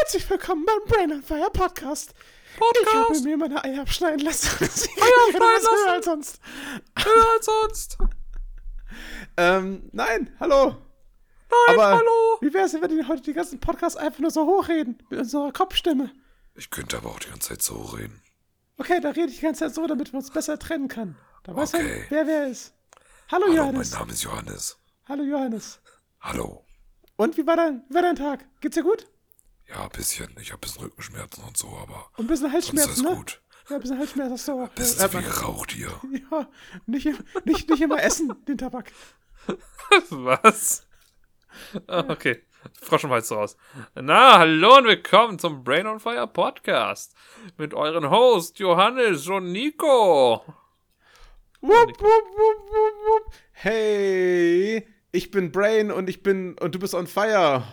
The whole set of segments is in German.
Herzlich willkommen beim Brain on Fire Podcast. Ich habe Podcast. mir meine Eier abschneiden lassen. Eier abschneiden lassen? als sonst. Höher als sonst. Ähm, nein, hallo. Nein, Aber hallo. wie wär's, wenn wir den heute die ganzen Podcasts einfach nur so hochreden? Mit unserer Kopfstimme. Ich könnte aber auch die ganze Zeit so reden. Okay, da rede ich die ganze Zeit so, damit man uns besser trennen kann. Da weiß man, Okay. wer wer ist. Hallo, Hallo, mein Johannes. Name ist Johannes. Hallo Johannes. Hallo. Und wie war dein, wie war dein Tag? Geht's dir gut? Ja, ein bisschen. Ich habe ein bisschen Rückenschmerzen und so, aber Und ein bisschen sonst Halsschmerzen, ist ne? gut. Ja, ein bisschen Halsschmerzen hast du auch. Bisschen Ja, zu viel geraucht hier. ja, nicht, nicht, nicht immer essen, den Tabak. Was? Ah, okay. Frosch im Hals raus. Na, hallo und willkommen zum Brain on Fire Podcast. Mit euren Hosts Johannes und Nico. Wupp, wupp, wupp, wupp, wupp. Hey, ich bin Brain und ich bin und du bist on fire.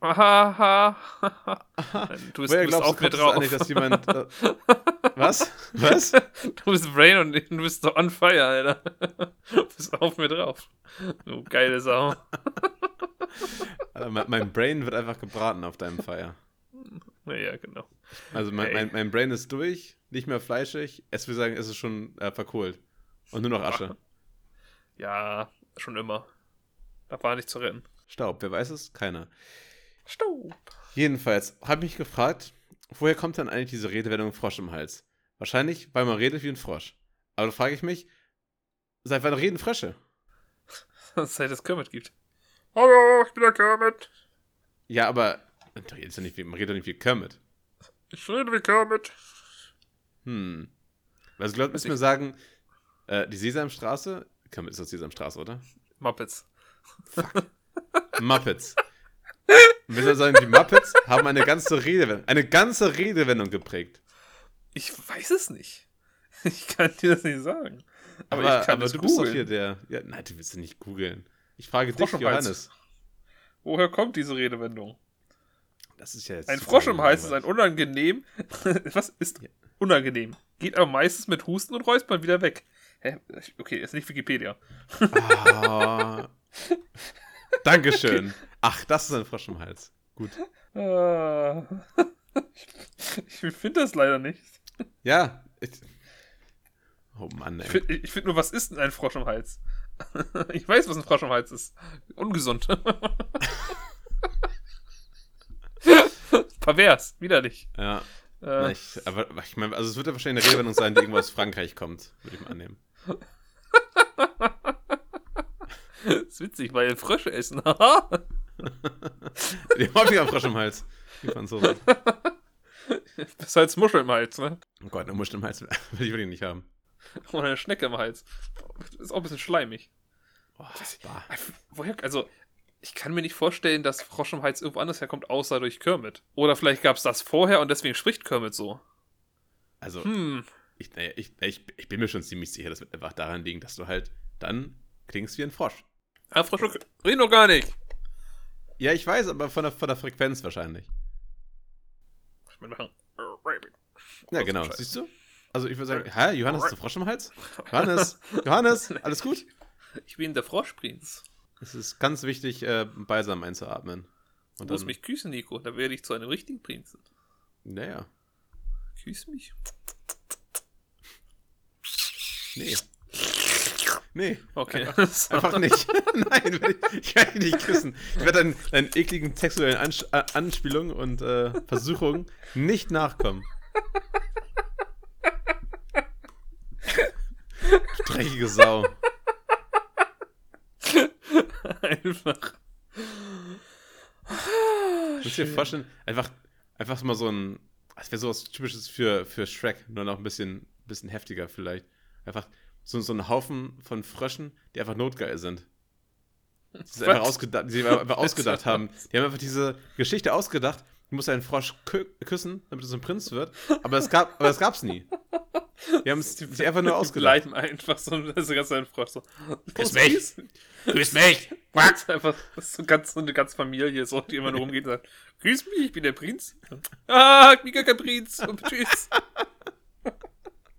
Du bist, Woher du bist kommt es drauf. eigentlich, dass jemand äh, Was? Was? Du bist Brain und du bist so on fire, Alter. Du bist auf mir drauf. Du geile Sau. Alter, mein, mein Brain wird einfach gebraten auf deinem Fire. Ja, genau. Also mein, mein, mein Brain ist durch, nicht mehr fleischig. Es will sagen, es ist schon äh, verkohlt. Und nur noch Asche. Ja, schon immer. Da war nicht zu retten. Staub, wer weiß es? Keiner. Staub. Jedenfalls habe ich mich gefragt, woher kommt dann eigentlich diese Redewendung Frosch im Hals? Wahrscheinlich, weil man redet wie ein Frosch. Aber da frage ich mich, seit wann reden Frösche? Seit es Kermit gibt. Hallo, ich bin der Kermit. Ja, aber man redet ja nicht wie, man redet doch nicht wie Kermit. Ich rede wie Kermit. Hm. Also glaubt, müssen wir sagen, äh, die Sesamstraße, Kermit ist das Sesamstraße, oder? Muppets. Muppets. Und wir sagen, die Muppets haben eine ganze Redewendung, eine ganze Redewendung geprägt. Ich weiß es nicht. Ich kann dir das nicht sagen. Aber, Aber, ich kann aber du bist doch googeln. hier der. Ja, nein, du willst ja nicht googeln. Ich frage Frosch dich, Hals. Johannes. Woher kommt diese Redewendung? Das ist ja jetzt Ein Frosch im Hals ist ein unangenehm. Was ist unangenehm? Geht aber meistens mit Husten und Räuspern wieder weg. Hä? Okay, ist nicht Wikipedia. Ah. Dankeschön. Ach, das ist ein Frosch im Hals. Gut. Ah. Ich finde das leider nicht. Ja. Ich, oh Mann, Ich ey. finde ich find nur, was ist denn ein Frosch im Hals? Ich weiß, was ein Frosch im Hals ist. Ungesund. Pervers, widerlich. Ja. Äh, Na, ich, aber ich meine, also es wird ja wahrscheinlich eine Redewendung sein, die irgendwo aus Frankreich kommt, würde ich mal annehmen. ist witzig, weil Frösche essen. Die häufiger am Frosch im Hals. Die Franzosen. Besser als Muschel im Hals, ne? Oh Gott, eine Muschel im Hals will ich wirklich nicht haben. Oder eine Schnecke im Hals. Ist auch ein bisschen schleimig. Oh. Woher, also, ich kann mir nicht vorstellen, dass Frosch im Hals irgendwo anders herkommt, außer durch Kermit. Oder vielleicht gab es das vorher und deswegen spricht Kermit so. Also, Hm, ich, naja, ich, ich, ich bin mir schon ziemlich sicher, das wird einfach daran liegen, dass du halt dann klingst wie ein Frosch. Frösche reden doch gar nicht. Ja, ich weiß, aber von der, von der Frequenz wahrscheinlich. Ich meine, machen. Ja, genau. Siehst du? Also ich würde sagen, hä, Johannes, hast du Frosch im Hals? Johannes, Johannes, alles gut? Ich bin der Froschprinz. Es ist ganz wichtig, äh, Balsam einzuatmen. Du Und musst dann, mich küssen, Nico. Da werde ich zu einem richtigen Prinzen. naja, Küss mich. nee. Nee, Okay. einfach nicht. Nein, ich, ich kann dich nicht küssen. Ich werde deinen, deinen ekligen sexuellen Ans äh, Anspielungen und äh, Versuchungen nicht nachkommen. Dreckige Sau. Einfach. Musst dir vorstellen, einfach, einfach mal so ein, das wäre sowas typisches für, für Shrek, nur noch ein bisschen, bisschen heftiger vielleicht. Einfach so, so ein Haufen von Fröschen, die einfach notgeil sind. Die sich einfach Was? ausgedacht, die einfach ausgedacht haben. Die haben einfach diese Geschichte ausgedacht, du musst einen Frosch kü küssen, damit es ein Prinz wird. Aber es gab, aber es gab's nie. Die haben es einfach nur Die ausgedacht. bleiben einfach so, das ist ganz ein Frosch so. Küss Los, mich. Küss mich! Das ist einfach so, ganz, so eine ganze Familie, so, die immer nur rumgeht und sagt, grüß mich, ich bin der Prinz. Ah, ich bin gar kein Prinz. Und tschüss.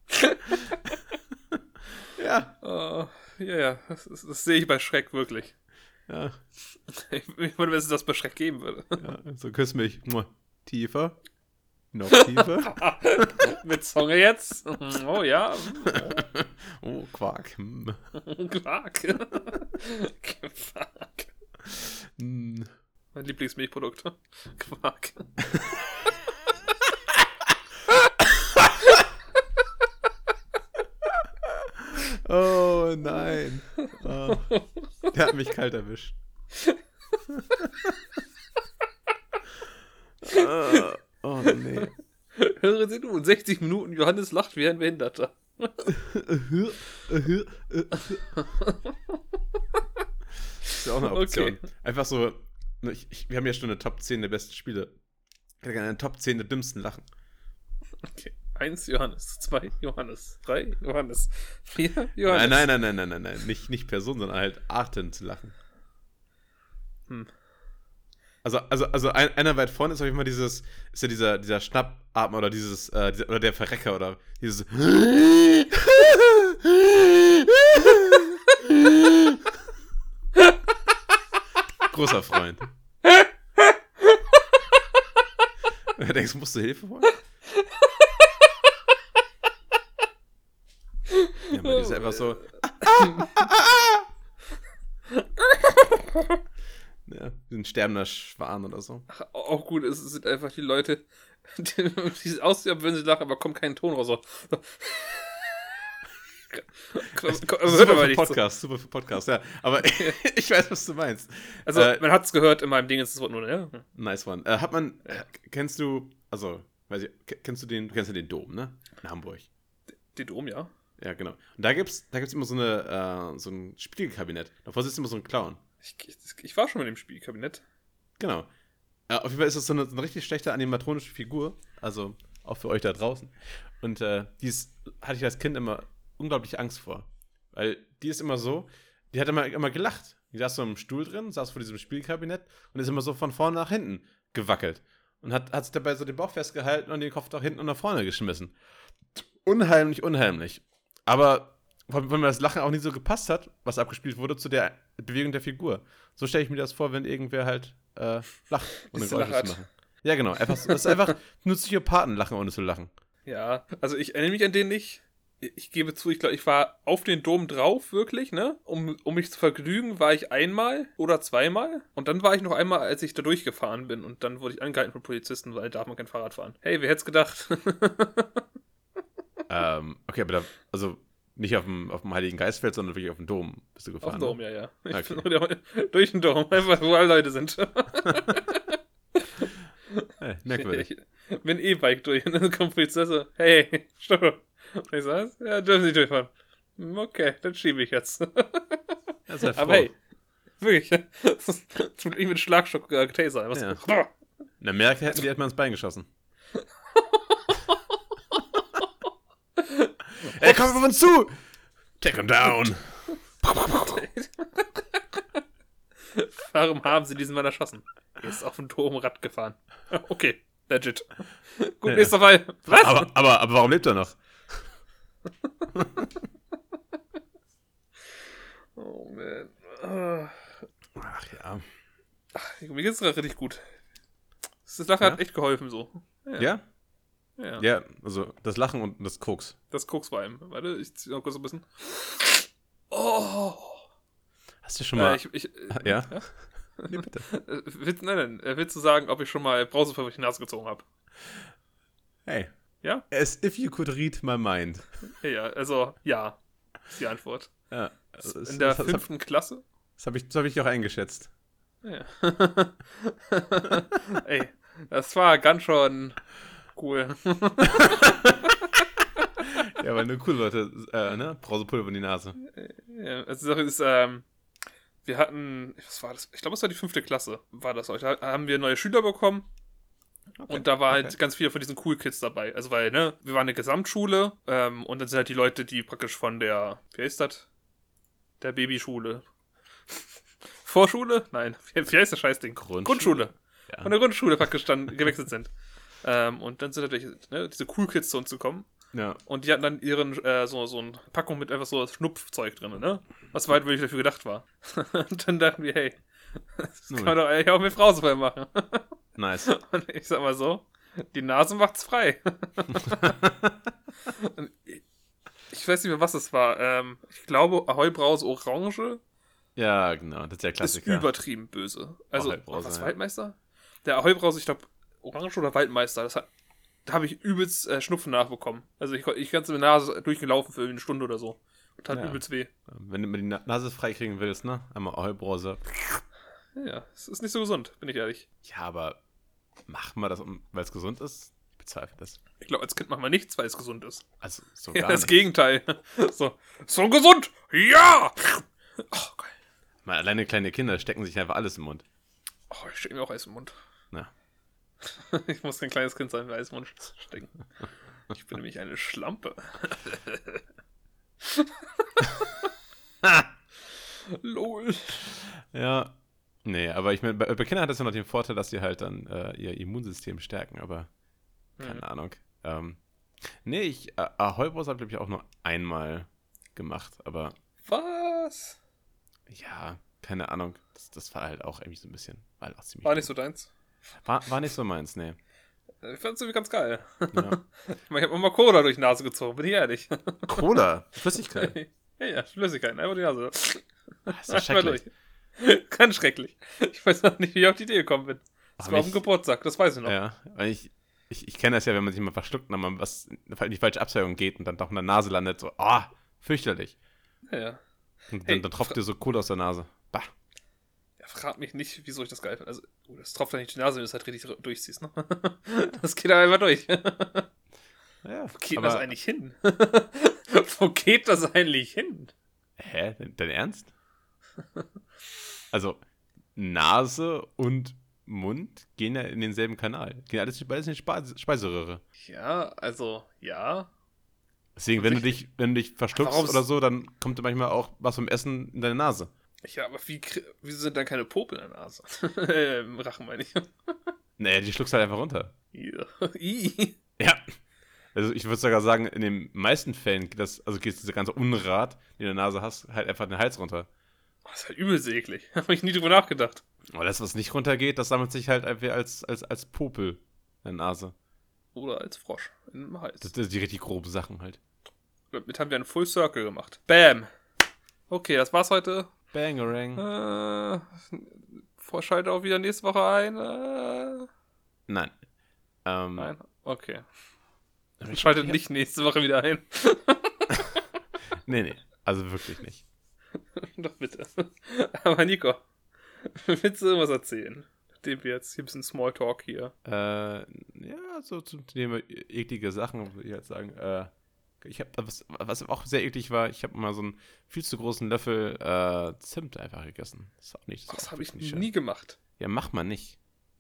Ja. Oh, ja, ja, das, das sehe ich bei Schreck wirklich. Ja, Ich, ich würde, wenn es das bei Schreck geben würde. ja so küss mich. Tiefer. Noch tiefer. Mit Zunge jetzt. Oh ja. oh, Quark. Hm. Quark. Quark. Hm. Mein Lieblingsmilchprodukt. Quark. Oh nein. Oh. Der hat mich kalt erwischt. Ah, oh nee. Hören Sie nun, 60 Minuten Johannes lacht wie ein Behinderter. ist ja auch eine Option. Okay. Einfach so, ne, ich, ich, wir haben ja schon eine Top 10 der besten Spiele. Ich hätte gerne eine Top 10 der dümmsten Lachen. Okay. Eins Johannes, zwei Johannes, drei Johannes, vier Nein, Johannes. nein, nein, nein, nein, nein, nein. Nicht, nicht Personen, sondern halt Arten zu lachen. Hm. Also, also, also ein, einer weit vorne ist auf jeden Fall dieses, ist ja dieser, dieser Schnappatmer oder dieses, äh, dieser, oder der Verrecker oder dieses. Großer Freund. Du denkst, musst du Hilfe wollen? Ja, man ist einfach so. Ja, ein sterbender Schwan oder so. Auch gut, es sind einfach die Leute, die, die aussehen, als würden sie lachen, aber kommt kein Ton raus. So. Also, super für so. Podcast, super für Podcast, ja. Aber ich weiß, was du meinst. Also, Äh, man hat es gehört in meinem Ding, ist das Wort nur, ja? Nice one. Äh, hat man, äh, kennst du, also, weiß ich, ke- kennst du den, du kennst ja den Dom, ne? In Hamburg. Die Dom, ja. Ja, genau. Und da gibt's, da gibt's immer so eine, äh, so ein Spiegelkabinett. Davor sitzt immer so ein Clown. Ich, ich, ich war schon mit dem Spielkabinett. Genau. Äh, auf jeden Fall ist das so eine, so eine richtig schlechte animatronische Figur. Also auch für euch da draußen. Und äh, die ist, hatte ich als Kind immer unglaublich Angst vor. Weil die ist immer so, die hat immer, immer gelacht. Die saß so im Stuhl drin, saß vor diesem Spielkabinett und ist immer so von vorne nach hinten gewackelt. Und hat, hat sich dabei so den Bauch festgehalten und den Kopf nach hinten und nach vorne geschmissen. Unheimlich, unheimlich. Aber weil weil mir das Lachen auch nie so gepasst hat, was abgespielt wurde, zu der Bewegung der Figur. So stelle ich mir das vor, wenn irgendwer halt äh, lacht, ohne Geräusche zu machen. Ja, genau. Einfach, das ist einfach nur Psychopathen lachen, ohne zu lachen. Ja, also ich erinnere mich an den nicht. Ich gebe zu, ich glaube, ich war auf den Dom drauf, wirklich, ne? Um, um mich zu vergnügen, war ich einmal oder zweimal. Und dann war ich noch einmal, als ich da durchgefahren bin. Und dann wurde ich angehalten von Polizisten, weil darf man kein Fahrrad fahren. Hey, wer hätte es gedacht? Ähm, okay, aber da, also nicht auf dem, auf dem Heiligen Geistfeld, sondern wirklich auf dem Dom bist du auf gefahren. dem Dom, ja, ja. Ich Okay. bin durch den Dom, einfach wo alle Leute sind. Ne? Hey, merkwürdig. Ich bin E-Bike durch und dann kommt Polizist so, hey, stopp. Und ich was? Ja, dürfen Sie durchfahren. Hm, Okay, dann schiebe ich jetzt. Ja, sei froh. Aber hey, wirklich, zum Glück mit Schlagstock äh, Taser. Was, Ja. In Amerika hätten die erstmal ins Bein geschossen. Ey, komm auf uns zu! Take him down! Warum haben Sie diesen Mann erschossen? Er ist auf dem Domrad gefahren. Okay, legit. Gut, Ja. nächster Fall. Was? Aber, aber, aber warum lebt er noch? oh man. Ach ja. Mir geht's gerade richtig gut. Das Lachen Ja? hat echt geholfen so. Ja? Ja. Ja, also das Lachen und das Koks. Das Koks war ihm. Warte, ich zieh noch kurz ein bisschen. Oh. Hast du schon Äh, mal. ich, ich, ja? Nee, bitte. äh, willst, nein, nein. äh, Willst du sagen, ob ich schon mal Brausepulver durch die Nase gezogen habe? Hey. Ja? As if you could read my mind. Ja, ja, also ja. Ist die Antwort. Ja. Das, ist- In der das, das, fünften Klasse? das habe ich, das hab ich auch eingeschätzt. Ja. Ey, das war ganz schon cool. Ja, weil nur coole Leute, äh, ne? Brausepulver in die Nase. Ja, also die Sache ist, ähm, wir hatten, was war das? Ich glaube, es war die fünfte Klasse, war das auch. Da haben wir neue Schüler bekommen. Und da war halt okay. ganz viele von diesen Cool Kids dabei. Also, weil, ne, wir waren eine Gesamtschule ähm, und dann sind halt die Leute, die praktisch von der, wie heißt das? Der Babyschule. Vorschule? Nein, wie, wie heißt das Scheißding? Grundschule? Grundschule. Ja. Von der Grundschule praktisch dann gewechselt sind. Ähm, und dann sind natürlich ne, diese Cool Kids zu uns gekommen. Ja. Und die hatten dann ihren, äh, so, so eine Packung mit einfach so Schnupfzeug drin, ne? Was weit wirklich dafür gedacht war. und dann dachten wir, hey, das kann man doch eigentlich auch mit Brausewein machen. Nice. Und ich sag mal so, die Nase macht's frei. Ich- weiß nicht mehr, was es war. Ähm, ich glaube, Ahoi Brause Orange Ja, genau. Das ist ist Klassiker. übertrieben böse. Also, was, ja. Waldmeister? Der Ahoi Brause, ich glaube, Orange oder Waldmeister, das hat, da habe ich übelst äh, Schnupfen nachbekommen. Also ich, ich ganze mit Nase durchgelaufen für eine Stunde oder so. Und hat Ja. übelst weh. Wenn du mal die Na- Nase freikriegen willst, ne? Einmal Ahoi-Brause. Ja, es ist nicht so gesund, bin ich ehrlich. Ja, aber machen wir das, weil es gesund ist? Ich bezweifle das. Ich glaube, als Kind macht man nichts, weil es gesund ist. Also, so Ja, gar das nicht. Gegenteil. So, so gesund! Ja! Oh, geil. Mal alleine kleine Kinder stecken sich einfach alles im Mund. Oh, ich stecke mir auch Eis im Mund. Ich muss kein kleines Kind sein, im Mund stecken. Ich bin nämlich eine Schlampe. Lol. Ja. Nee, aber ich meine, bei, bei Kindern hat das ja noch den Vorteil, dass sie halt dann äh, ihr Immunsystem stärken, aber keine Mhm. Ahnung. Ähm, nee, ich, äh, Ahoi-Brause habe glaube ich auch nur einmal gemacht, aber Was? ja, keine Ahnung. Das, das war halt auch irgendwie so ein bisschen, war halt auch ziemlich. War nicht so deins. War, war nicht so meins, nee. Ich fand's irgendwie ganz geil. Ja. Ich meine, ich hab immer Cola durch die Nase gezogen, bin ich ehrlich. Cola, Flüssigkeit. ja, ja, Flüssigkeit, einfach die Nase. Das ist ja Einfach schrecklich. Ganz schrecklich. Ich weiß auch nicht, wie ich auf die Idee gekommen bin. Das Ach, war auf dem? Geburtstag, das weiß ich noch. Ja, weil ich, ich, ich kenne das ja, wenn man sich mal verschluckt und dann mal was in die falsche Abzweigung geht und dann doch in der Nase landet, so, ah, fürchterlich. Ja, ja. Und Hey, dann, dann tropft dir so Cola aus der Nase. Bah. Frag mich nicht, wieso ich das geil finde. Also, oh, das tropft ja nicht die Nase, wenn du es halt richtig durchziehst, ne? Das geht da einfach durch. Ja, Wo geht aber, das eigentlich hin? Wo geht das eigentlich hin? Hä? Dein, Ernst? Also, Nase und Mund gehen ja in denselben Kanal. Gehen alles beides in die Speise Speiseröhre. Ja, also, ja. Deswegen, wenn du dich, wenn du dich Warum- oder so, dann kommt manchmal auch was vom Essen in deine Nase. Ja, aber wie, wieso sind da keine Popel in der Nase? Äh, Im Rachen meine ich. Naja, die schluckst halt einfach runter. Ja. Ja. Also ich würde sogar sagen, in den meisten Fällen geht das, also geht dieser ganze Unrat, den du in der Nase hast, halt einfach den Hals runter. Oh, Das ist halt übelst eklig. Habe ich nie drüber nachgedacht. Aber das, was nicht runtergeht, das sammelt sich halt einfach als, als, als Popel in der Nase. Oder als Frosch im Hals. Das, das sind die richtig groben Sachen halt. Damit haben wir einen Full Circle gemacht. Bam. Okay, das war's heute. Bangerang. Äh, Vorschalte auch wieder nächste Woche ein. Äh, Nein. Ähm, nein. Okay. ich- Schaltet ich- nicht nächste Woche wieder ein. Nee, nee. Also wirklich nicht. Doch bitte. Aber Nico, willst du irgendwas erzählen? Nachdem wir jetzt hier ein bisschen Smalltalk hier. Äh, ja, so zum Thema eklige Sachen, würde ich halt sagen. Äh, ich habe, was, was auch sehr eklig war, ich habe mal so einen viel zu großen Löffel äh, Zimt einfach gegessen. Das ist auch nicht. Das habe ich nicht nie schön. gemacht. Ja, mach mal nicht.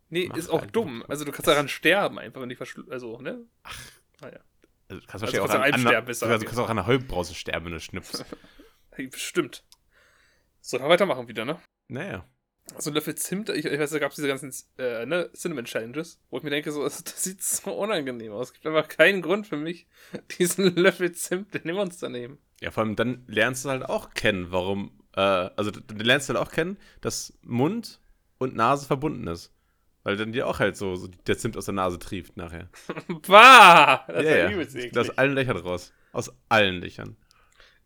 Nee, Mach ist auch halt dumm. Also du kannst daran sterben einfach, wenn die verschlu... Also, ne? Ach. Naja. Also, du kannst Also wahrscheinlich auch du an, an, bis du kannst auch an der Heulbrause sterben, wenn du schnippst. Hey, Bestimmt. So, dann weitermachen wieder, ne? naja. So ein Löffel Zimt, ich, ich weiß, da gab es diese ganzen äh, ne, Cinnamon Challenges, wo ich mir denke, so, das, das sieht so unangenehm aus. Es gibt einfach keinen Grund für mich, diesen Löffel Zimt in den Mund zu nehmen. Ja, vor allem dann lernst du halt auch kennen, warum, äh, also du, du lernst halt auch kennen, dass Mund und Nase verbunden ist. Weil dann dir auch halt so, so der Zimt aus der Nase trieft nachher. Bah! Das ist ja, übelst eklig. Aus allen Löchern raus. Aus allen Löchern.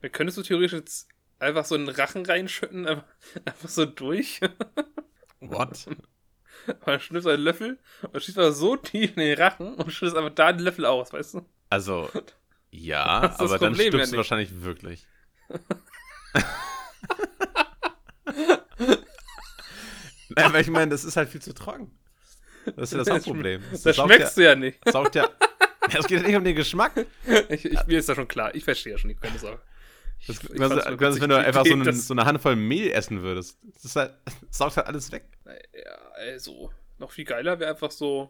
Da könntest du theoretisch jetzt einfach so einen Rachen reinschütten, einfach, einfach so durch. What? Schnippst du einen Löffel und schießt einfach so tief in den Rachen und schüttest einfach da den Löffel aus, weißt du? Also, ja, Das das aber dann Problem, ja stirbst du wahrscheinlich wirklich. Nein, weil ich meine, das ist halt viel zu trocken. Das ist ja das Hauptproblem. Das, saugt schmeckst du ja nicht. ja, saugt ja. Ja, Es geht ja nicht um den Geschmack. Ich, ich, mir ist ja schon klar. Ich verstehe ja schon, keine Sorge. Das ist quasi, quasi, wenn du einfach so, Idee, eine, dass- so eine Handvoll Mehl essen würdest. Das ist halt, das saugt halt alles weg. Ja, also, noch viel geiler wäre einfach so,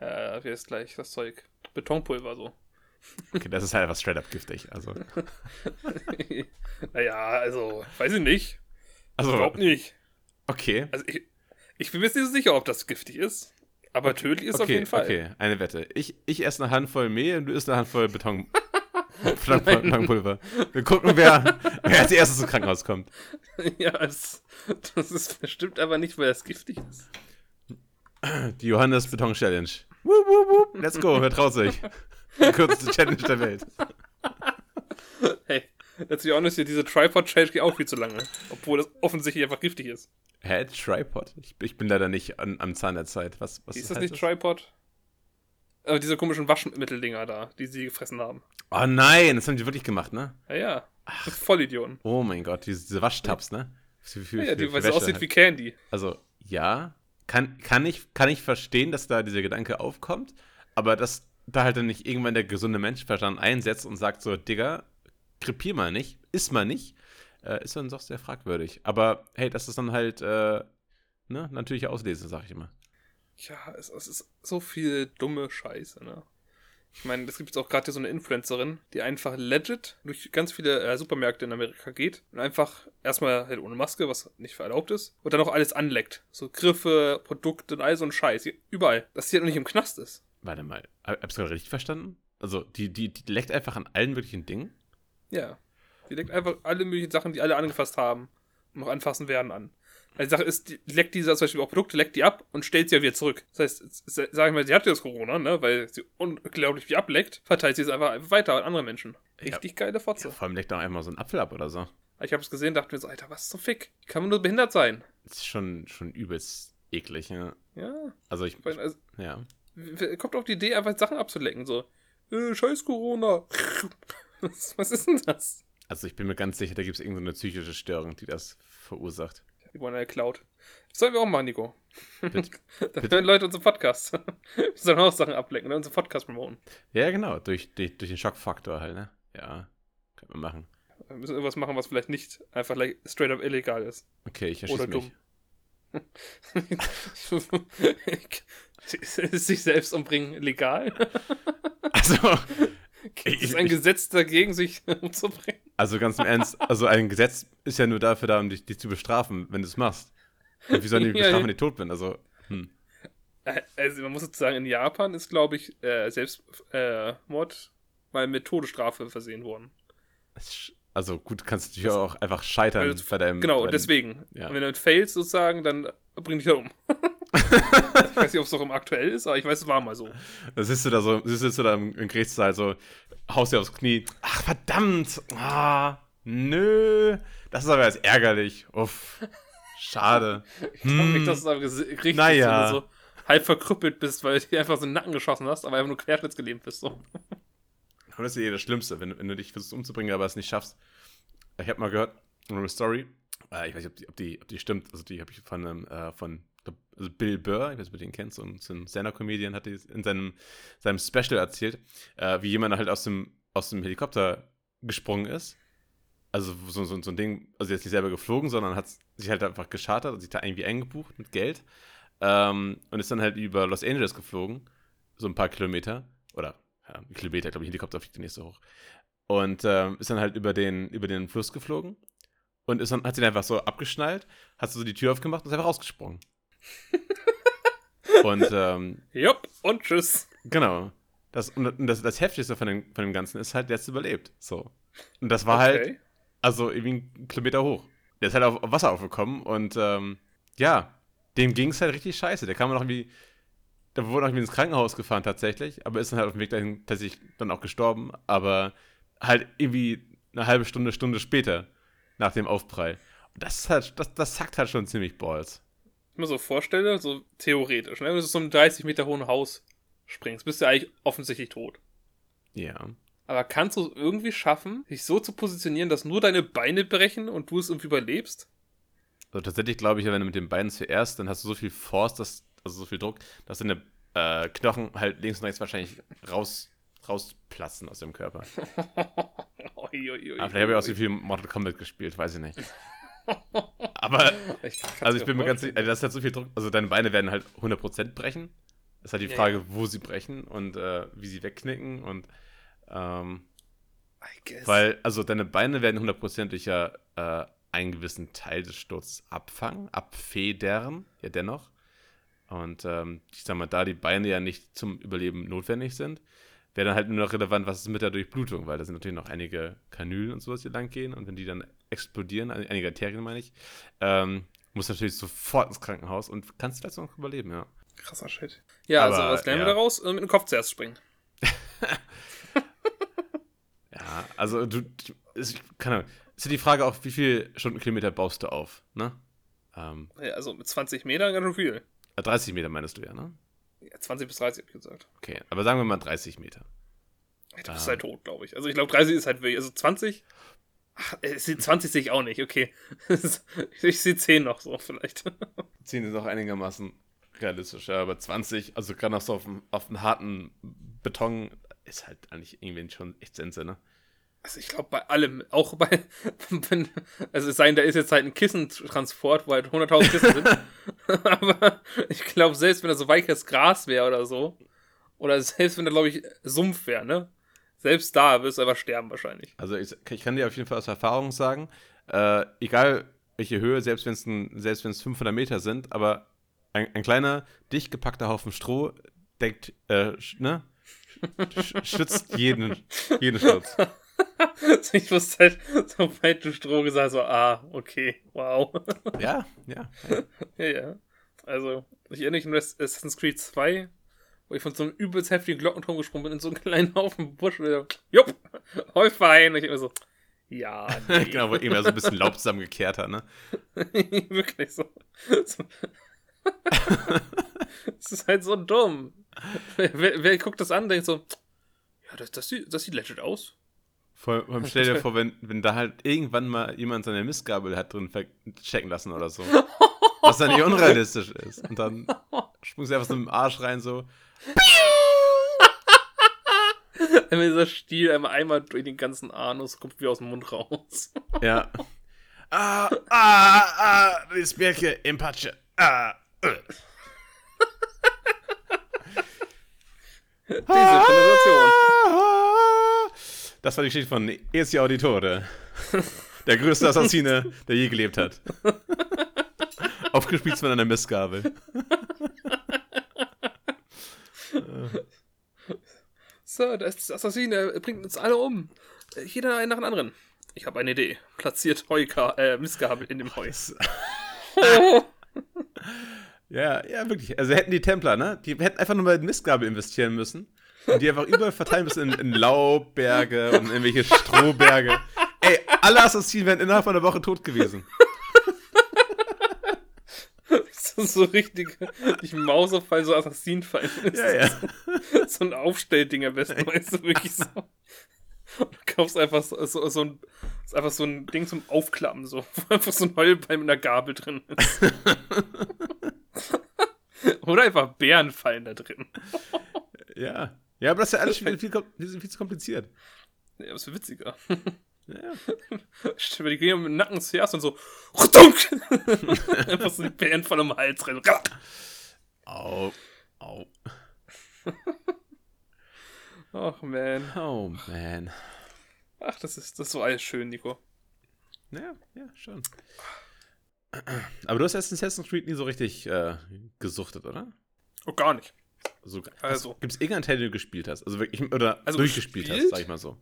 äh, wie heißt gleich das Zeug? Betonpulver so. Okay, das ist halt einfach straight up giftig. Also, naja, also, weiß ich nicht. also Überhaupt nicht. okay. Also, ich, ich bin mir jetzt nicht so sicher, ob das giftig ist. Aber tödlich ist auf Okay, jeden Fall. okay, eine Wette. Ich, ich esse eine Handvoll Mehl und du isst eine Handvoll Beton. Betonpulver. Wir gucken, wer, wer als erstes ins Krankenhaus kommt. ja, das, das ist bestimmt aber nicht, weil das giftig ist. Die Johannes Beton Challenge. Wup, wup, wup. Let's go, wer traut sich? Die kürzeste Challenge der Welt. Hey, letztlich auch nicht, diese Tripod-Challenge geht auch viel zu lange. Obwohl das offensichtlich einfach giftig ist. Hä, Tripod? Ich, ich bin leider nicht an, am Zahn der Zeit. Was, was Ist das nicht Tripod? Aber diese komischen Waschmitteldinger da, die sie gefressen haben. Oh nein, das haben die wirklich gemacht, ne? Ja, ja. Vollidioten. Oh mein Gott, diese, diese Waschtabs, ne? Für, für, Ja, ja, die, weil sie aussieht halt. wie Candy. Also, ja, kann, kann, ich, kann ich verstehen, dass da dieser Gedanke aufkommt, aber dass da halt dann nicht irgendwann der gesunde Menschenverstand einsetzt und sagt so, Digga, krepier mal nicht, iss mal nicht, äh, ist dann doch sehr fragwürdig. Aber hey, das ist dann halt, äh, ne, natürliche Auslese, sag ich immer. Ja, es, es ist so viel dumme Scheiße, ne? Ich meine, es gibt jetzt auch gerade hier so eine Influencerin, die einfach legit durch ganz viele äh, Supermärkte in Amerika geht und einfach erstmal halt ohne Maske, was nicht erlaubt ist, und dann auch alles anleckt. So Griffe, Produkte und all so ein Scheiß. Überall. Dass sie halt noch nicht im Knast ist. Warte mal, hab- hab's gerade richtig verstanden? Also, die, die, die leckt einfach an allen möglichen Dingen? Ja. Die leckt einfach alle möglichen Sachen, die alle angefasst haben und noch anfassen werden, an. Die Sache ist, leckt diese zum Beispiel auch Produkte, leckt die ab und stellt sie ja wieder zurück. Das heißt, sag ich mal, sie hat jetzt Corona, ne, weil sie unglaublich viel ableckt, verteilt sie es einfach weiter an andere Menschen. Richtig geile Fotze. Ja, vor allem leckt doch einfach mal so einen Apfel ab oder so. Ich habe es gesehen, dachte mir so, Alter, was zum Fick? Wie kann man nur behindert sein? Das ist schon, schon übelst eklig, ja. Ja, Also, ich, also, ja. kommt auf die Idee, einfach Sachen abzulecken, so. Äh, scheiß Corona. was, was ist denn das? Also, ich bin mir ganz sicher, da gibt es irgendeine psychische Störung, die das verursacht. Die wollen eine Cloud. Das sollen wir auch machen, Nico. Bitte. da hören Leute unseren Podcast. wir sollen auch Sachen ablecken, ne? unseren Podcast promoten. Ja, genau, durch, durch, durch den Schockfaktor halt, ne? Ja, könnte man machen. Wir müssen irgendwas machen, was vielleicht nicht einfach like, straight up illegal ist. Okay, ich erschieße Oder mich. dumm. sich selbst umbringen legal? Also, Gibt es ein Gesetz dagegen, sich umzubringen? also ganz im Ernst, also ein Gesetz ist ja nur dafür da, um dich, dich zu bestrafen, wenn du es machst. Und wie sollen die bestrafen, wenn ich tot bin? Also, hm. Also man muss jetzt sagen, in Japan ist, glaube ich, äh, Selbstmord äh, mal mit Todesstrafe versehen worden. Also gut, kannst du natürlich auch einfach scheitern Also, bei deinem. Genau, bei deinem- deswegen. ja. Wenn du failst sozusagen, dann bring dich da um. ich weiß nicht, ob es noch im aktuell ist, aber ich weiß, es war mal so. Da sitzt du da so, sitzt du da im, im Gerichtssaal so, haust dir aufs Knie. Ach, verdammt! Ah, nö. Das ist aber jetzt ärgerlich. Uff. Schade. Ich glaube nicht, dass es aber ges- richtig Hm. Naja. du so halb verkrüppelt bist, weil du dir einfach so in den Nacken geschossen hast, aber einfach nur querschnittsgelähmt bist. So. Aber das ist ja eh das Schlimmste, wenn, du- wenn du dich versuchst umzubringen, aber es nicht schaffst. Ich habe mal gehört, eine Story, äh, ich weiß nicht, ob die, ob die, ob die stimmt, also die habe ich von, einem, äh, von also Bill Burr, ich weiß nicht, ob du den kennst, so ein, so ein Stand-Up-Comedian, hat die in seinem, seinem Special erzählt, äh, wie jemand halt aus dem, aus dem Helikopter gesprungen ist. Also so, so, so ein Ding, also jetzt nicht selber geflogen, sondern hat sich halt einfach geschartert und sich da irgendwie eingebucht mit Geld. Ähm, und ist dann halt über Los Angeles geflogen, so ein paar Kilometer. Oder ja, Kilometer, glaube ich, Helikopter fliegt nicht so hoch. Und ähm, ist dann halt über den, über den Fluss geflogen und ist dann, hat sich einfach so abgeschnallt, hat so die Tür aufgemacht und ist einfach rausgesprungen. Und ähm, Jupp, und tschüss. genau. Das, und das, das Heftigste von dem, von dem Ganzen ist halt, der ist überlebt. So. Und das war halt, Okay. also irgendwie einen Kilometer hoch. Der ist halt auf, auf Wasser aufgekommen und ähm, ja, dem ging es halt richtig scheiße. Der kam noch irgendwie, der wurde noch irgendwie ins Krankenhaus gefahren tatsächlich, aber ist dann halt auf dem Weg dahin tatsächlich dann auch gestorben, aber halt irgendwie eine halbe Stunde, Stunde später nach dem Aufprall. Und das ist halt, das, das zackt halt schon ziemlich Balls. Ich mir so vorstelle, so theoretisch, ne? wenn du so einem 30 Meter hohen Haus springst, bist du eigentlich offensichtlich tot. Ja. Aber kannst du es irgendwie schaffen, dich so zu positionieren, dass nur deine Beine brechen und du es irgendwie überlebst? Also tatsächlich glaube ich, wenn du mit den Beinen zuerst, dann hast du so viel Force, dass, also so viel Druck, dass deine äh, Knochen halt links und rechts wahrscheinlich raus, rausplatzen aus dem Körper. Ui, ui, ui, Aber vielleicht habe ich auch so viel Mortal Kombat gespielt, weiß ich nicht. Aber, Ich also ich bin mir ganz sicher, also das ist halt so viel Druck, also deine Beine werden halt 100% brechen. Das ist halt die Ja, Frage, wo sie brechen und äh, wie sie wegknicken und ähm, I guess. weil, also deine Beine werden hundertprozentig ja äh, einen gewissen Teil des Sturzes abfangen, abfedern, ja dennoch. Und ähm, ich sag mal, da die Beine ja nicht zum Überleben notwendig sind, wäre dann halt nur noch relevant, was ist mit der Durchblutung, weil da sind natürlich noch einige Kanülen und sowas, die lang gehen. Und wenn die dann explodieren, ein- einige Arterien meine ich, ähm, musst natürlich sofort ins Krankenhaus und kannst vielleicht noch überleben, ja. Krasser Shit. Ja, also Aber, was lernen ja. wir daraus? Äh, Mit dem Kopf zuerst springen. Ja, also du, du ist, keine Ahnung, ist ja die Frage auch, wie viel Stundenkilometer baust du auf, ne? Ähm, Ja, also mit 20 Metern ganz schön viel. äh, 30 Meter meinst du ja, ne? Ja, 20 bis 30 hab ich gesagt. Okay, aber sagen wir mal 30 Meter. Ja, Du bist Ah. halt tot, glaube ich. Also ich glaube 30 ist halt wirklich. Also 20. Ach, äh, 20 sehe ich auch nicht, okay. ich sehe 10 noch so vielleicht. 10 ist auch einigermaßen realistisch, ja, aber 20, also gerade noch so auf dem, auf harten Beton, ist halt eigentlich irgendwie schon echt Sense, ne? Also ich glaube bei allem, auch bei, wenn, also es sei denn, da ist jetzt halt ein Kissentransport, wo halt 100.000 Kissen sind. Aber ich glaube, selbst wenn da so weiches Gras wäre oder so, oder selbst wenn da, glaube ich, Sumpf wäre, ne? Selbst da wirst du einfach sterben wahrscheinlich. Also ich, ich kann dir auf jeden Fall aus Erfahrung sagen, äh, egal welche Höhe, selbst wenn es ein- selbst wenn es 500 Meter sind, aber ein, ein kleiner, dicht gepackter Haufen Stroh deckt, äh, ne? Sch- schützt jeden, jeden Schutz. ich wusste halt, sobald du Stroh gesagt hast, so, ah, okay, wow. Ja, ja. ja, ja. Also, ich erinnere mich an Assassin's Creed 2, wo ich von so einem übelst heftigen Glockenturm gesprungen bin in so einen kleinen Haufen Busch. Und jupp, Häufer ein. Und ich immer so, ja, nee. genau, wo irgendwer so ein bisschen Laub zusammengekehrt hat, ne? Wirklich so. Es ist halt so dumm. Wer, wer, wer guckt das an, denkt so, ja, das, das, sieht, das sieht legit aus. Vor, vor allem stell dir vor, wenn, wenn da halt irgendwann mal jemand seine Mistgabel hat drin checken lassen oder so. Was dann nicht unrealistisch ist. Und dann sprungst du einfach so mit dem Arsch rein, so. Einmal dieser Stiel einmal, einmal durch den ganzen Anus, kommt wie aus dem Mund raus. Ja. Ah, ah, ah, die Spirke im Patsche. Ah, äh. Diese Konversation. Das war die Geschichte von Ezio Auditore. Der größte Assassine, der je gelebt hat. Aufgespießt von einer Mistgabel. Sir, da ist das Assassine, er bringt uns alle um. Äh, Jeder einen nach dem anderen. Ich habe eine Idee. Platziert Heuka, äh, Missgabel in dem Heu. Ja, ja, wirklich. Also hätten die Templer, ne? Die hätten einfach nur mal in Mistgabel investieren müssen. Und die einfach überall verteilen müssen in, in Laubberge und in irgendwelche Strohberge. Ey, alle Assassinen wären innerhalb von einer Woche tot gewesen. Das ist so richtig, nicht Mauserfall, so Assassinenfall. Ja, ja. So ein Aufstellding am besten, weißt du, wirklich so. Und du kaufst einfach so, so, so ein, ist einfach so ein Ding zum Aufklappen, so. Wo einfach so ein Heulbein mit einer Gabel drin ist. Oder einfach Bären fallen da drin. Ja. Ja, aber das ist ja alles viel, viel, viel, viel zu kompliziert. Ja, das ist witziger. Ja. Stimmt, die gehen mit dem Nacken zuerst und so. Einfach so die Bären von dem Hals rein. Au. Au. Ach, man. Oh, man. Ach, das ist, das so alles schön, Nico. Ja, ja, schon. Aber du hast Assassin's Creed nie so richtig äh, gesuchtet, oder? Oh, gar nicht. Also, Also. Gibt es irgendeinen Teil, den du gespielt hast? Also wirklich, oder Also durchgespielt gespielt? hast, sag ich mal so.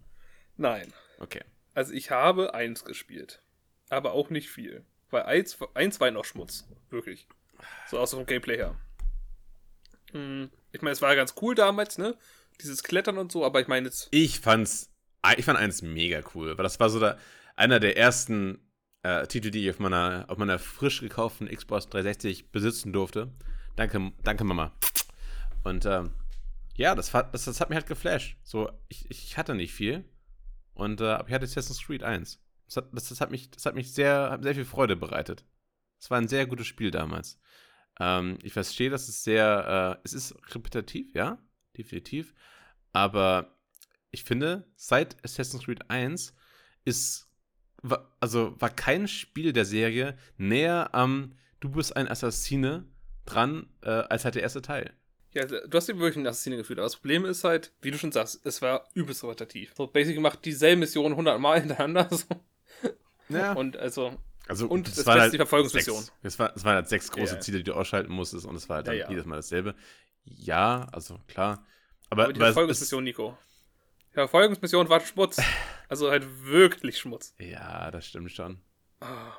Nein. Okay. Also ich habe eins gespielt. Aber auch nicht viel. Weil eins, eins war noch Schmutz. Wirklich. So aus vom Gameplay her. Hm, Ich meine, es war ganz cool damals, ne? Dieses Klettern und so, aber ich meine jetzt. Ich fand's, ich fand eins mega cool, weil das war so der, einer der ersten äh, Titel, die ich auf meiner, auf meiner frisch gekauften Xbox 360 besitzen durfte. Danke, danke Mama. Und ähm, ja, das, das, das hat mich halt geflasht. So, ich, ich hatte nicht viel. Und äh, ich hatte Assassin's Creed 1. Das hat, das, das hat mich, das hat mich sehr, hat sehr viel Freude bereitet. Es war ein sehr gutes Spiel damals. Ähm, ich verstehe, dass es sehr, äh, es ist repetitiv, ja, definitiv. Aber ich finde, seit Assassin's Creed 1 ist, wa- also war kein Spiel der Serie näher am Du bist ein Assassine dran, äh, als halt der erste Teil. Ja, du hast eben wirklich einen Assassine gefühlt. Aber das Problem ist halt, wie du schon sagst, es war übelst repetitiv. So, basically macht dieselbe Mission 100 Mal hintereinander. So. Ja. Und also, Also, Und es Beste halt die Verfolgungsmission. Sechs, es, war, es waren halt sechs große Ja. Ziele, die du ausschalten musstest und es war halt dann Ja, jedes Mal dasselbe. Ja, also klar. Aber, Aber die Verfolgungsmission, Nico. Die Verfolgungsmission war Schmutz. Also halt wirklich Schmutz. Ja, das stimmt schon. Ah.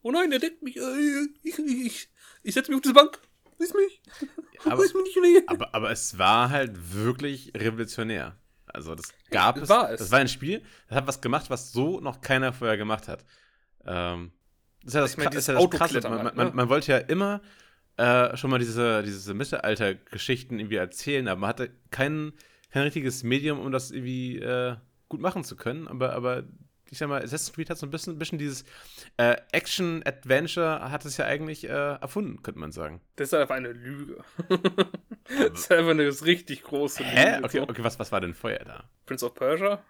Oh nein, der deckt mich. Ich, ich, ich, ich setze mich auf diese Bank. Siehst mich? Aber, Siehst mich nicht aber, aber es war halt wirklich revolutionär. Also das gab es es. war es. Das war ein Spiel, das hat was gemacht, was so noch keiner vorher gemacht hat. Ähm, das ist ja das, meine, ist ja das Krasse. Man, halt, man, ne? man wollte ja immer äh, schon mal diese, diese Mittelalter-Geschichten irgendwie erzählen, aber man hatte kein, kein richtiges Medium, um das irgendwie äh, gut machen zu können. Aber, aber ich sag mal, Assassin's Creed hat so ein bisschen, ein bisschen dieses äh, Action-Adventure hat es ja eigentlich äh, erfunden, könnte man sagen. Das ist einfach eine Lüge. das ist einfach eine richtig große Lüge. Hä? Okay, okay was, was war denn vorher da? Prince of Persia?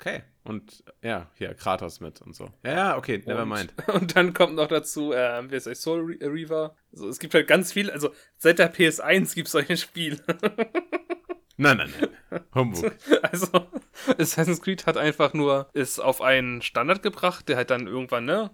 Okay. Und ja, hier Kratos mit und so. Ja, okay, never Und- mind. Und dann kommt noch dazu, ähm, wie heißt das, Soul Re Reaver. Also, es gibt halt ganz viel, also seit der PS1 gibt es solche Spiele. Nein, nein, nein. Humbug. also, Assassin's Creed hat einfach nur es auf einen Standard gebracht, der halt dann irgendwann, ne,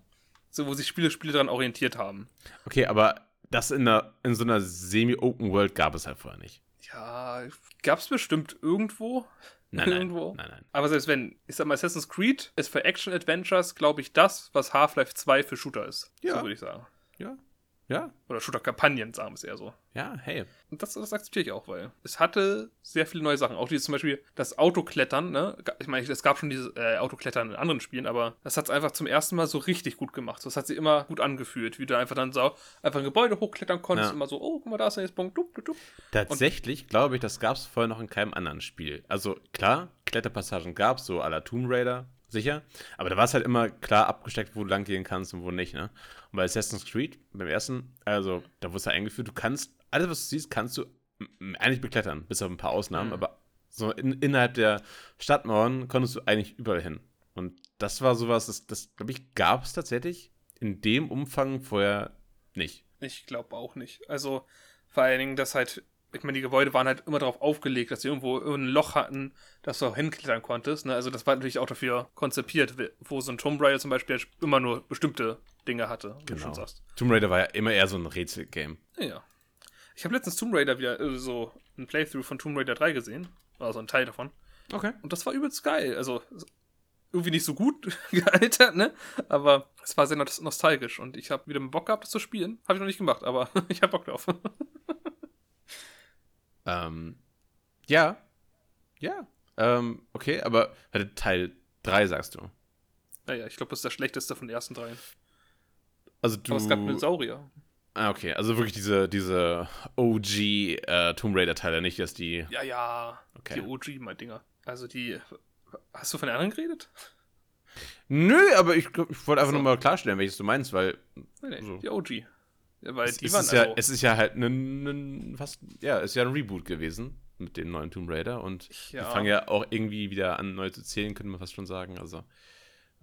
so wo sich Spiele, Spiele daran orientiert haben. Okay, aber das in, einer, in so einer semi-open World gab es halt vorher nicht. Ja, gab's bestimmt irgendwo. Nein, nein. Irgendwo. Nein, nein. Aber selbst wenn, ich sag mal, Assassin's Creed ist für Action-Adventures, glaube ich, das, was Half-Life 2 für Shooter ist. Ja. So würde ich sagen. Ja. Ja. Oder Shooter-Kampagnen, sagen wir es eher so. Ja, hey. Und das, das akzeptiere ich auch, weil es hatte sehr viele neue Sachen. Auch dieses zum Beispiel das Autoklettern, ne? Ich meine, es gab schon dieses äh, Autoklettern in anderen Spielen, aber das hat es einfach zum ersten Mal so richtig gut gemacht. Das hat sich immer gut angefühlt, wie du einfach dann so einfach ein Gebäude hochklettern konntest. Ja. Immer so, oh, guck mal, da ist ein Punkt, dup, dup, dup. Tatsächlich glaube ich, das gab es vorher noch in keinem anderen Spiel. Also klar, Kletterpassagen gab es, so à la Tomb Raider, sicher. Aber da war es halt immer klar abgesteckt, wo du lang gehen kannst und wo nicht, ne? Und bei Assassin's Creed, beim ersten, also da wurde es ja eingeführt, du kannst, alles was du siehst, kannst du eigentlich beklettern, bis auf ein paar Ausnahmen, Mhm. aber so in, innerhalb der Stadtmauern konntest du eigentlich überall hin. Und das war sowas, das, das glaube ich, gab es tatsächlich in dem Umfang vorher nicht. Ich glaube auch nicht. Also vor allen Dingen, dass halt, ich meine, die Gebäude waren halt immer darauf aufgelegt, dass sie irgendwo ein Loch hatten, dass du auch hinklettern konntest. Ne? Also das war natürlich auch dafür konzipiert, wo so ein Tomb Raider zum Beispiel immer nur bestimmte Dinge hatte, wie du schon Genau. sagst. Tomb Raider war ja immer eher so ein Rätselgame. Ja. Ich habe letztens Tomb Raider wieder, äh, so ein Playthrough von Tomb Raider 3 gesehen. Also ein Teil davon. Okay. Und das war übelst geil. Also irgendwie nicht so gut gealtert, ne? Aber es war sehr nos- nostalgisch und ich habe wieder Bock gehabt, das zu spielen. Habe ich noch nicht gemacht, aber ich habe Bock drauf. Ähm, ja. Ja. Ähm, okay, aber Teil 3 sagst du. naja, ich glaube, das ist der schlechteste von den ersten dreien. Also du. Aber es gab Dinosaurier. ah, okay, also wirklich diese, diese OG äh, Tomb Raider-Teile, nicht, dass die. Ja, ja. Okay. Die OG, mein Dinger. Also die. Hast du von den anderen geredet? Nö, aber ich, ich wollte einfach So. nur mal klarstellen, welches du meinst, weil Nee, nee, So. die OG. Weil es, die es, waren ist ja, also, es ist ja halt ein, ein fast, ja, es ist ja ein Reboot gewesen mit dem neuen Tomb Raider und Ja. die fangen ja auch irgendwie wieder an, neu zu zählen, könnte man fast schon sagen. Also,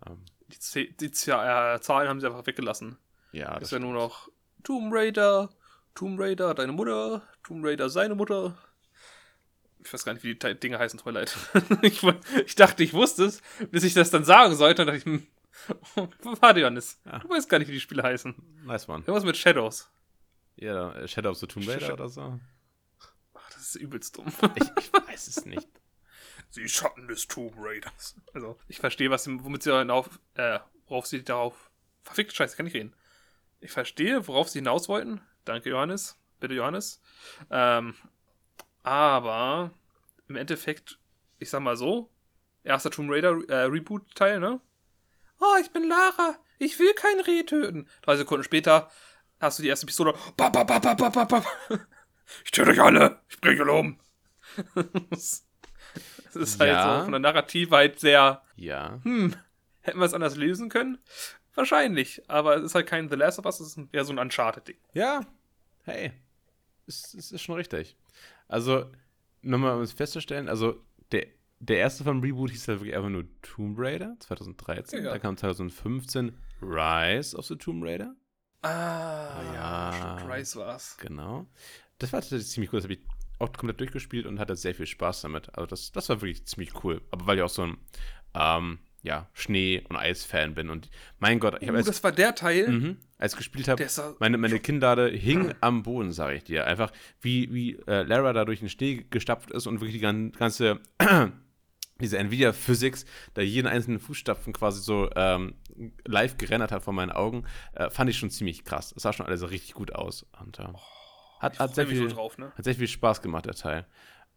ähm, die, Z- die Z äh, Zahlen haben sie einfach weggelassen. ja, ist ja nur noch Tomb Raider, Tomb Raider, deine Mutter, Tomb Raider, seine Mutter. Ich weiß gar nicht, wie die Dinge heißen, tut mir leid. ich, ich dachte, ich wusste es, bis ich das dann sagen sollte. Und dachte ich, hm, warte, Johannes, Ja. du weißt gar nicht, wie die Spiele heißen. nice one. Irgendwas mit Shadows. Ja, äh, Shadow of the Tomb Raider oder so. Ach, das ist übelst dumm. Ich, ich weiß es nicht. Die Schatten des Tomb Raiders. Also, ich verstehe, was sie, womit sie darauf, äh, worauf sie darauf. Verfickte Scheiße, kann ich reden. Ich verstehe, worauf sie hinaus wollten. Danke, Johannes. Bitte, Johannes. Ähm, aber im Endeffekt, ich sag mal so, erster Tomb Raider äh, Reboot-Teil, ne? Oh, ich bin Lara. Ich will kein Reh töten. Drei Sekunden später hast du die erste Pistole. Bap, bap, bap, bap, bap, bap, bap. Ich töte euch alle. Ich bringe alle um. Es ist halt Ja. so von der Narrative halt sehr, Ja. hm, hätten wir es anders lösen können? Wahrscheinlich, aber es ist halt kein The Last of Us, es ist eher so ein Uncharted-Ding. Ja. Hey. Es, es ist schon richtig. Also, nochmal um es festzustellen, also der, erste vom Reboot hieß halt wirklich einfach nur Tomb Raider 2013. Ja. Da kam 2015 Rise of the Tomb Raider. Ah, ja. stimmt, Rise war's. Genau. Das war tatsächlich ziemlich cool. Das habe ich auch komplett durchgespielt und hatte sehr viel Spaß damit. Also das, das war wirklich ziemlich cool. Aber weil ja auch so ein, ähm, ja, Schnee- und Eis-Fan bin. Und mein Gott, ich habe Uh, als, das war der Teil. mhm, als ich gespielt habe, meine, meine Kinnlade hing am Boden, sage ich dir. Einfach wie, wie äh, Lara da durch den Schnee gestapft ist und wirklich die gan- ganze, diese Nvidia-Physics, da jeden einzelnen Fußstapfen quasi so ähm, live gerendert hat vor meinen Augen, äh, fand ich schon ziemlich krass. Es sah schon alles richtig gut aus. Und, äh, hat, hat, sehr viel, drauf, ne? hat sehr viel Spaß gemacht, der Teil.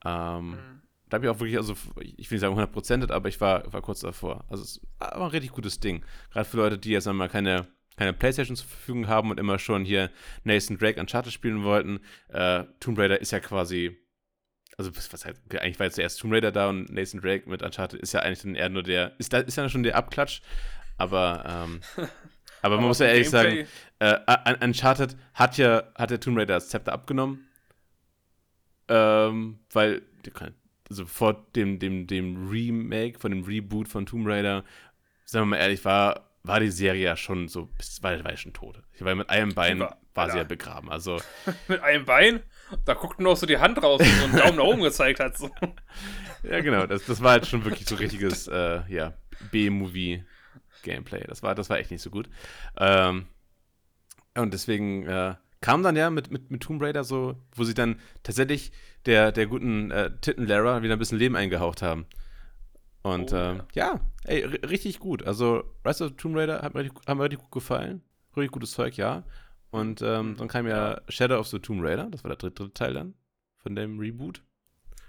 Ähm, Mhm. Da habe ich auch wirklich, also ich will nicht sagen 100%, aber ich war, war kurz davor. Also es war ein richtig gutes Ding. Gerade für Leute, die jetzt einmal keine, keine Playstation zur Verfügung haben und immer schon hier Nathan Drake Uncharted spielen wollten. Äh, Tomb Raider ist ja quasi, also was okay, eigentlich war jetzt zuerst Tomb Raider da und Nathan Drake mit Uncharted ist ja eigentlich dann eher nur der, ist, da, ist ja schon der Abklatsch, aber, ähm, aber man muss ja ehrlich sagen, äh, Un- Uncharted hat ja, hat der Tomb Raider das Zepter abgenommen. Ähm, weil, also vor dem, dem, dem Remake, von dem Reboot von Tomb Raider, sagen wir mal ehrlich, war, war die Serie ja schon so, war, war ja schon tot. Weil mit einem Bein war- war, sie ja begraben. Also, Mit einem Bein, da guckt nur so die Hand raus und so einen Daumen nach oben gezeigt hat. So. ja genau, das, das war halt schon wirklich so richtiges, äh, ja, B-Movie-Gameplay. Das war, das war echt nicht so gut. Ähm, und deswegen äh, kam dann ja mit, mit, mit Tomb Raider so, wo sie dann tatsächlich der, der guten äh, Titten-Lara wieder ein bisschen Leben eingehaucht haben. Und Oh, ähm, ja, ey, ri- richtig gut. Also Rise of Tomb Raider hat mir richtig, hat mir richtig gut gefallen. Richtig gutes Zeug, ja. Und ähm, dann kam ja Shadow of the Tomb Raider, das war der dritte, dritte Teil dann von dem Reboot.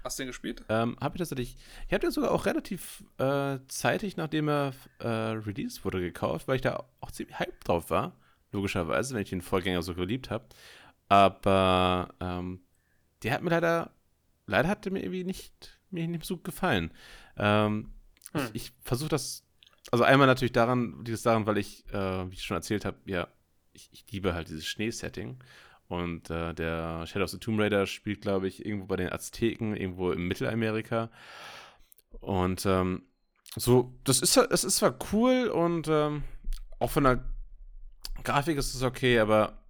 Hast du den gespielt? Ähm, habe ich tatsächlich, ich habe den sogar auch relativ äh, zeitig, nachdem er äh, released wurde, gekauft, weil ich da auch ziemlich hyped drauf war. Logischerweise, wenn ich den Vorgänger so geliebt habe. Aber ähm, der hat mir leider, leider hat der mir irgendwie nicht, mir nicht so gefallen. Ähm, Hm. Ich, ich versuche das, also einmal natürlich daran, dieses daran, weil ich, äh, wie ich schon erzählt habe, ja, ich, ich liebe halt dieses Schneesetting. Und äh, der Shadow of the Tomb Raider spielt, glaube ich, irgendwo bei den Azteken, irgendwo im Mittelamerika. Und ähm, so, das ist, es ist zwar cool und ähm, auch von der Grafik ist es okay, aber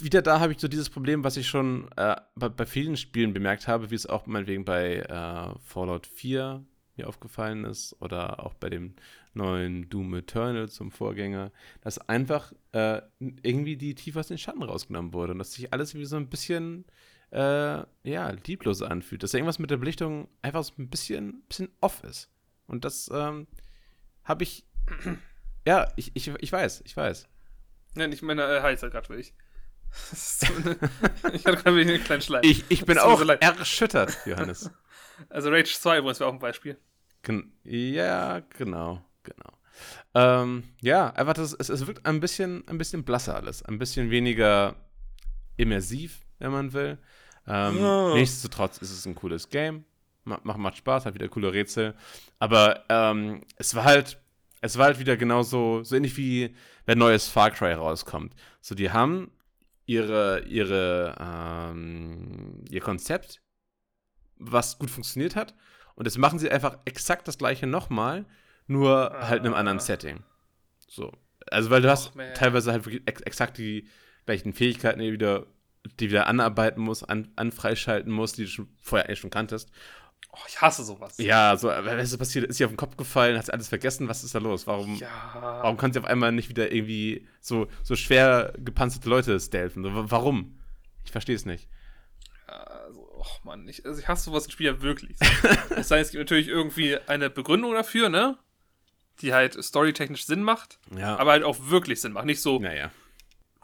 wieder da habe ich so dieses Problem, was ich schon äh, bei, bei vielen Spielen bemerkt habe, wie es auch meinetwegen bei äh, Fallout 4 mir aufgefallen ist oder auch bei dem neuen Doom Eternal zum Vorgänger, dass einfach äh, irgendwie die Tiefe aus den Schatten rausgenommen wurde und dass sich alles wie so ein bisschen äh, ja, lieblos anfühlt, dass irgendwas mit der Belichtung einfach so ein bisschen, bisschen off ist. Und das ähm, habe ich, ja, ich, ich, ich weiß, ich weiß. Nein, ich meine, äh, heißt halt gerade ich. So eine, ich hatte gerade einen kleinen Schleim. Ich, ich bin auch so erschüttert, Johannes. Also Rage 2 übrigens wäre auch ein Beispiel. Gen ja, genau, genau. Ähm, ja, einfach das, es, es wirkt ein bisschen, ein bisschen blasser alles, ein bisschen weniger immersiv, wenn man will. Ähm, Oh. Nichtsdestotrotz ist es ein cooles Game, Ma macht, macht Spaß, hat wieder coole Rätsel, aber ähm, es war halt, es war halt wieder genauso, so ähnlich wie wenn neues Far Cry rauskommt. So, die haben ihre, ihre, ähm, ihr Konzept, was gut funktioniert hat, und jetzt machen sie einfach exakt das gleiche nochmal, nur halt in einem anderen Ah. Setting. So. Also, weil du hast man. teilweise halt wirklich ex exakt die gleichen Fähigkeiten, die wieder, die wieder anarbeiten musst, an, anfreischalten musst, die du schon vorher eigentlich schon kanntest. Oh, ich hasse sowas. Ja, so, aber was ist passiert? Ist sie auf den Kopf gefallen? Hat sie alles vergessen? Was ist da los? Warum, Ja. warum kann sie auf einmal nicht wieder irgendwie so, so schwer gepanzerte Leute stealthen? So, wa- warum? Ich verstehe es nicht. Och Mann, ich, also ich hasse sowas in Spielen ja wirklich. es sei denn, es gibt natürlich irgendwie eine Begründung dafür, ne? Die halt storytechnisch Sinn macht, Ja. aber halt auch wirklich Sinn macht. Nicht so, naja.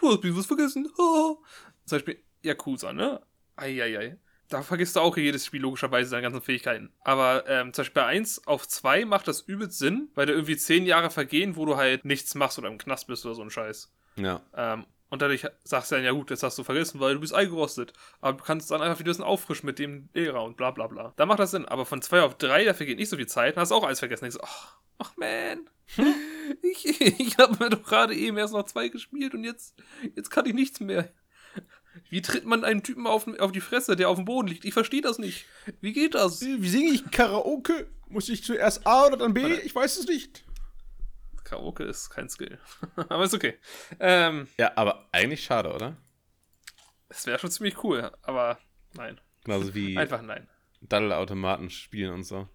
du hast mir was vergessen. Oh. Zum Beispiel Yakuza, ne? Eieiei. Da vergisst du auch jedes Spiel logischerweise seine ganzen Fähigkeiten. Aber ähm, zum Beispiel bei 1 auf 2 macht das übelst Sinn, weil da irgendwie 10 Jahre vergehen, wo du halt nichts machst oder im Knast bist oder so ein Scheiß. Ja. Ähm, und dadurch sagst du dann, ja gut, das hast du vergessen, weil du bist eingerostet. Aber du kannst dann einfach wieder ein bisschen auffrischen mit dem Lehrer und bla bla bla. Da macht das Sinn. Aber von 2 auf 3, da vergeht nicht so viel Zeit, dann hast du auch alles vergessen. Ich so, ach, ach man. ich ich habe mir doch gerade eben erst noch 2 gespielt und jetzt, jetzt kann ich nichts mehr. Wie tritt man einen Typen auf, auf die Fresse, der auf dem Boden liegt? Ich verstehe das nicht. Wie geht das? Wie singe ich Karaoke? Muss ich zuerst A oder dann B? Ich weiß es nicht. Karaoke ist kein Skill. Aber ist okay. Ähm, Ja, aber eigentlich schade, oder? es wäre schon ziemlich cool, aber nein. Genauso wie Einfach nein. Daddel-Automaten spielen und so.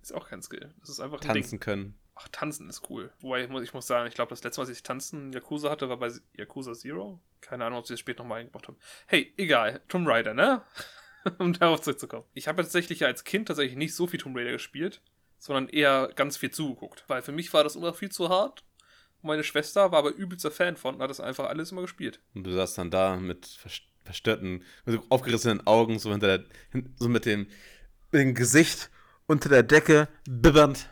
Ist auch kein Skill. Das ist einfach ein Tanzen Ding. können. Ach, tanzen ist cool. Wobei, ich muss, ich muss sagen, ich glaube, das letzte Mal, als ich tanzen in Yakuza hatte, war bei Yakuza Zero. Keine Ahnung, ob sie das später nochmal eingebracht haben. Hey, egal. Tomb Raider, ne? um darauf zurückzukommen. Ich habe tatsächlich als Kind tatsächlich nicht so viel Tomb Raider gespielt, sondern eher ganz viel zugeguckt. Weil für mich war das immer viel zu hart. Meine Schwester war aber übelster Fan von und hat das einfach alles immer gespielt. Und du saßt dann da mit vers- verstörten, mit so aufgerissenen Augen, so hinter der, so mit dem, mit dem Gesicht unter der Decke, bibbernd.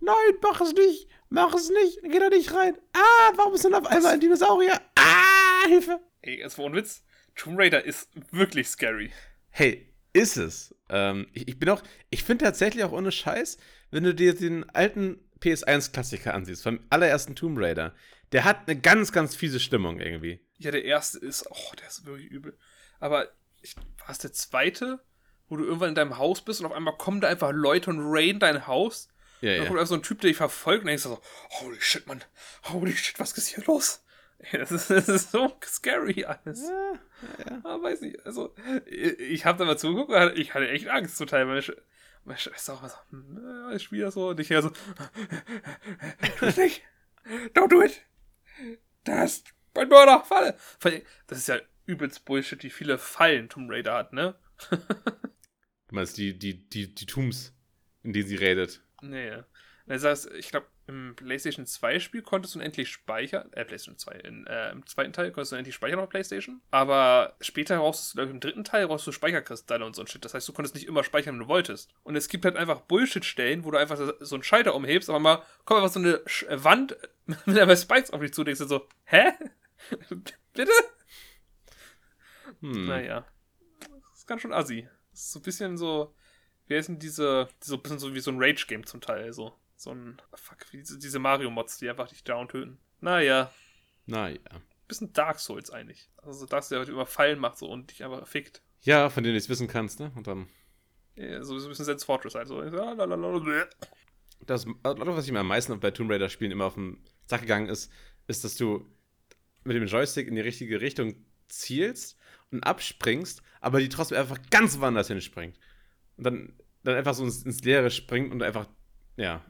Nein, mach es nicht, mach es nicht, geh da nicht rein. Ah, warum ist denn auf einmal ein Dinosaurier? Ah, Hilfe. Ey, jetzt war ohne Witz. Tomb Raider ist wirklich scary. Hey, ist es. Ähm, ich, ich bin auch, ich finde tatsächlich auch ohne Scheiß, wenn du dir den alten PS1-Klassiker ansiehst, vom allerersten Tomb Raider, der hat eine ganz, ganz fiese Stimmung irgendwie. Ja, der erste ist, oh, der ist wirklich übel. Aber war es der zweite, wo du irgendwann in deinem Haus bist und auf einmal kommen da einfach Leute und raiden dein Haus? Ja, Dann ja. kommt einfach so ein Typ, der dich verfolgt und denkst du so, holy shit, Mann, holy shit, was ist hier los? Ey, das, ist, das ist so scary alles. ja, ja. Ah, weiß nicht, also, ich, ich habe da mal zugeguckt ich hatte echt Angst zum Teil. Meine, Sch meine Schwester auch mal so, hm, ich spiele das so und ich höre so, tu es nicht, don't do it, das ist ein Mörder, Falle. Das ist ja übelst Bullshit, wie viele Fallen Tomb Raider hat, ne? Du meinst die, die, die, die Tombs, in denen sie redet. Nee. Das heißt, ich glaube, im PlayStation 2 Spiel konntest du unendlich speichern. Äh, PlayStation 2. In, äh, Im zweiten Teil konntest du unendlich speichern auf PlayStation. Aber später brauchst du, glaube ich, im dritten Teil brauchst du Speicherkristalle und so ein Shit. Das heißt, du konntest nicht immer speichern, wenn du wolltest. Und es gibt halt einfach Bullshit-Stellen, wo du einfach so- einen Schalter umhebst, aber mal kommt einfach so eine Sch äh, Wand mit einfach Spikes auf dich zu. Denkst du so, hä? Bitte? Hm. Naja. Das ist ganz schön assi. Das ist so ein bisschen so. Wie heißen diese. So ein bisschen so wie so ein Rage-Game zum Teil. So, so ein. Fuck, wie diese, diese Mario-Mods, die einfach dich down töten. Naja. Naja. Bisschen Dark Souls eigentlich. Also, dass der halt immer Fallen macht so und dich einfach fickt. Ja, von denen du es wissen kannst, ne? Und dann. Ja, So so ein bisschen Sense Fortress halt. So. Das, was ich mir am meisten bei Tomb Raider-Spielen immer auf den Sack gegangen ist, ist, dass du mit dem Joystick in die richtige Richtung zielst und abspringst, aber die trotzdem einfach ganz woanders hinspringt. Und dann, dann einfach so ins, ins Leere springt und einfach, ja,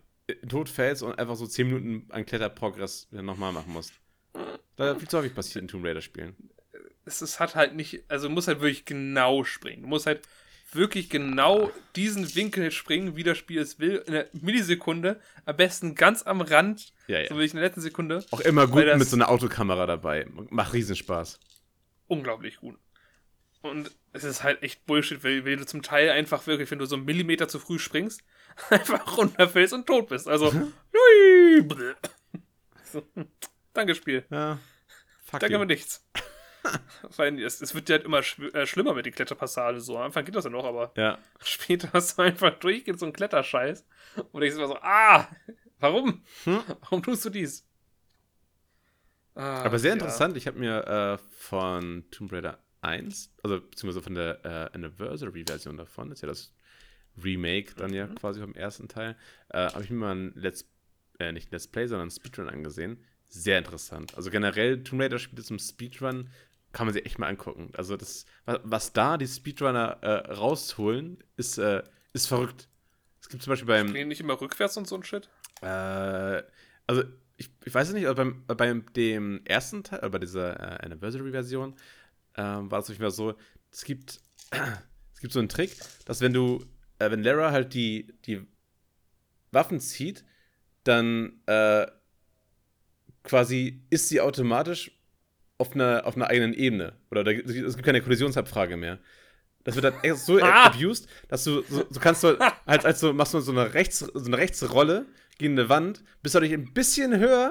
tot fällst und einfach so 10 Minuten an Kletterprogress nochmal machen musst. Da viel zu häufig passiert in Tomb Raider-Spielen. Es ist, hat halt nicht. Also, du musst halt wirklich genau springen. Du musst halt wirklich genau diesen Winkel springen, wie das Spiel es will. In einer Millisekunde. Am besten ganz am Rand. Ja, ja. So will ich in der letzten Sekunde. Auch immer gut mit so einer Autokamera dabei. Macht Riesenspaß. unglaublich gut. Und es ist halt echt Bullshit, weil, weil du zum Teil einfach wirklich, wenn du so einen Millimeter zu früh springst, einfach runterfällst und tot bist. Also, bleh. so, danke, Spiel. Ja. Fuck Danke aber nichts. Vor allem, es, es wird ja halt immer schw- äh, schlimmer mit den Kletterpassagen. So. Am Anfang geht das ja noch, aber Ja. später hast du einfach durchgehend so einen Kletterscheiß. Und ich immer so, ah, warum? Hm? Warum tust du dies? Ah, Aber sehr ja. interessant, ich habe mir äh, von Tomb Raider 1, also beziehungsweise von der äh, Anniversary-Version davon, ist ja das Remake dann ja Mhm. quasi vom ersten Teil, äh, habe ich mir mal ein Let's, äh, nicht Let's Play, sondern ein Speedrun angesehen. Sehr interessant. Also generell Tomb Raider-Spiele zum Speedrun kann man sich echt mal angucken. Also das, was, was da die Speedrunner äh, rausholen, ist, äh, ist verrückt. Es gibt zum Beispiel beim, Gehen nicht immer rückwärts und so ein Shit? äh, also, ich, ich weiß es nicht, aber beim, beim dem ersten Teil, äh, bei dieser äh, Anniversary-Version, ähm, war es jeden Fall so, es gibt, es gibt so einen Trick, dass wenn du, äh, wenn Lara halt die, die Waffen zieht, dann äh, quasi ist sie automatisch auf einer, auf einer eigenen Ebene. Oder da, es gibt keine Kollisionsabfrage mehr. Das wird dann so Ah! abused, dass du so, so kannst du halt als du machst du so eine rechts so eine Rechtsrolle gegen eine Wand, bist dadurch ein bisschen höher,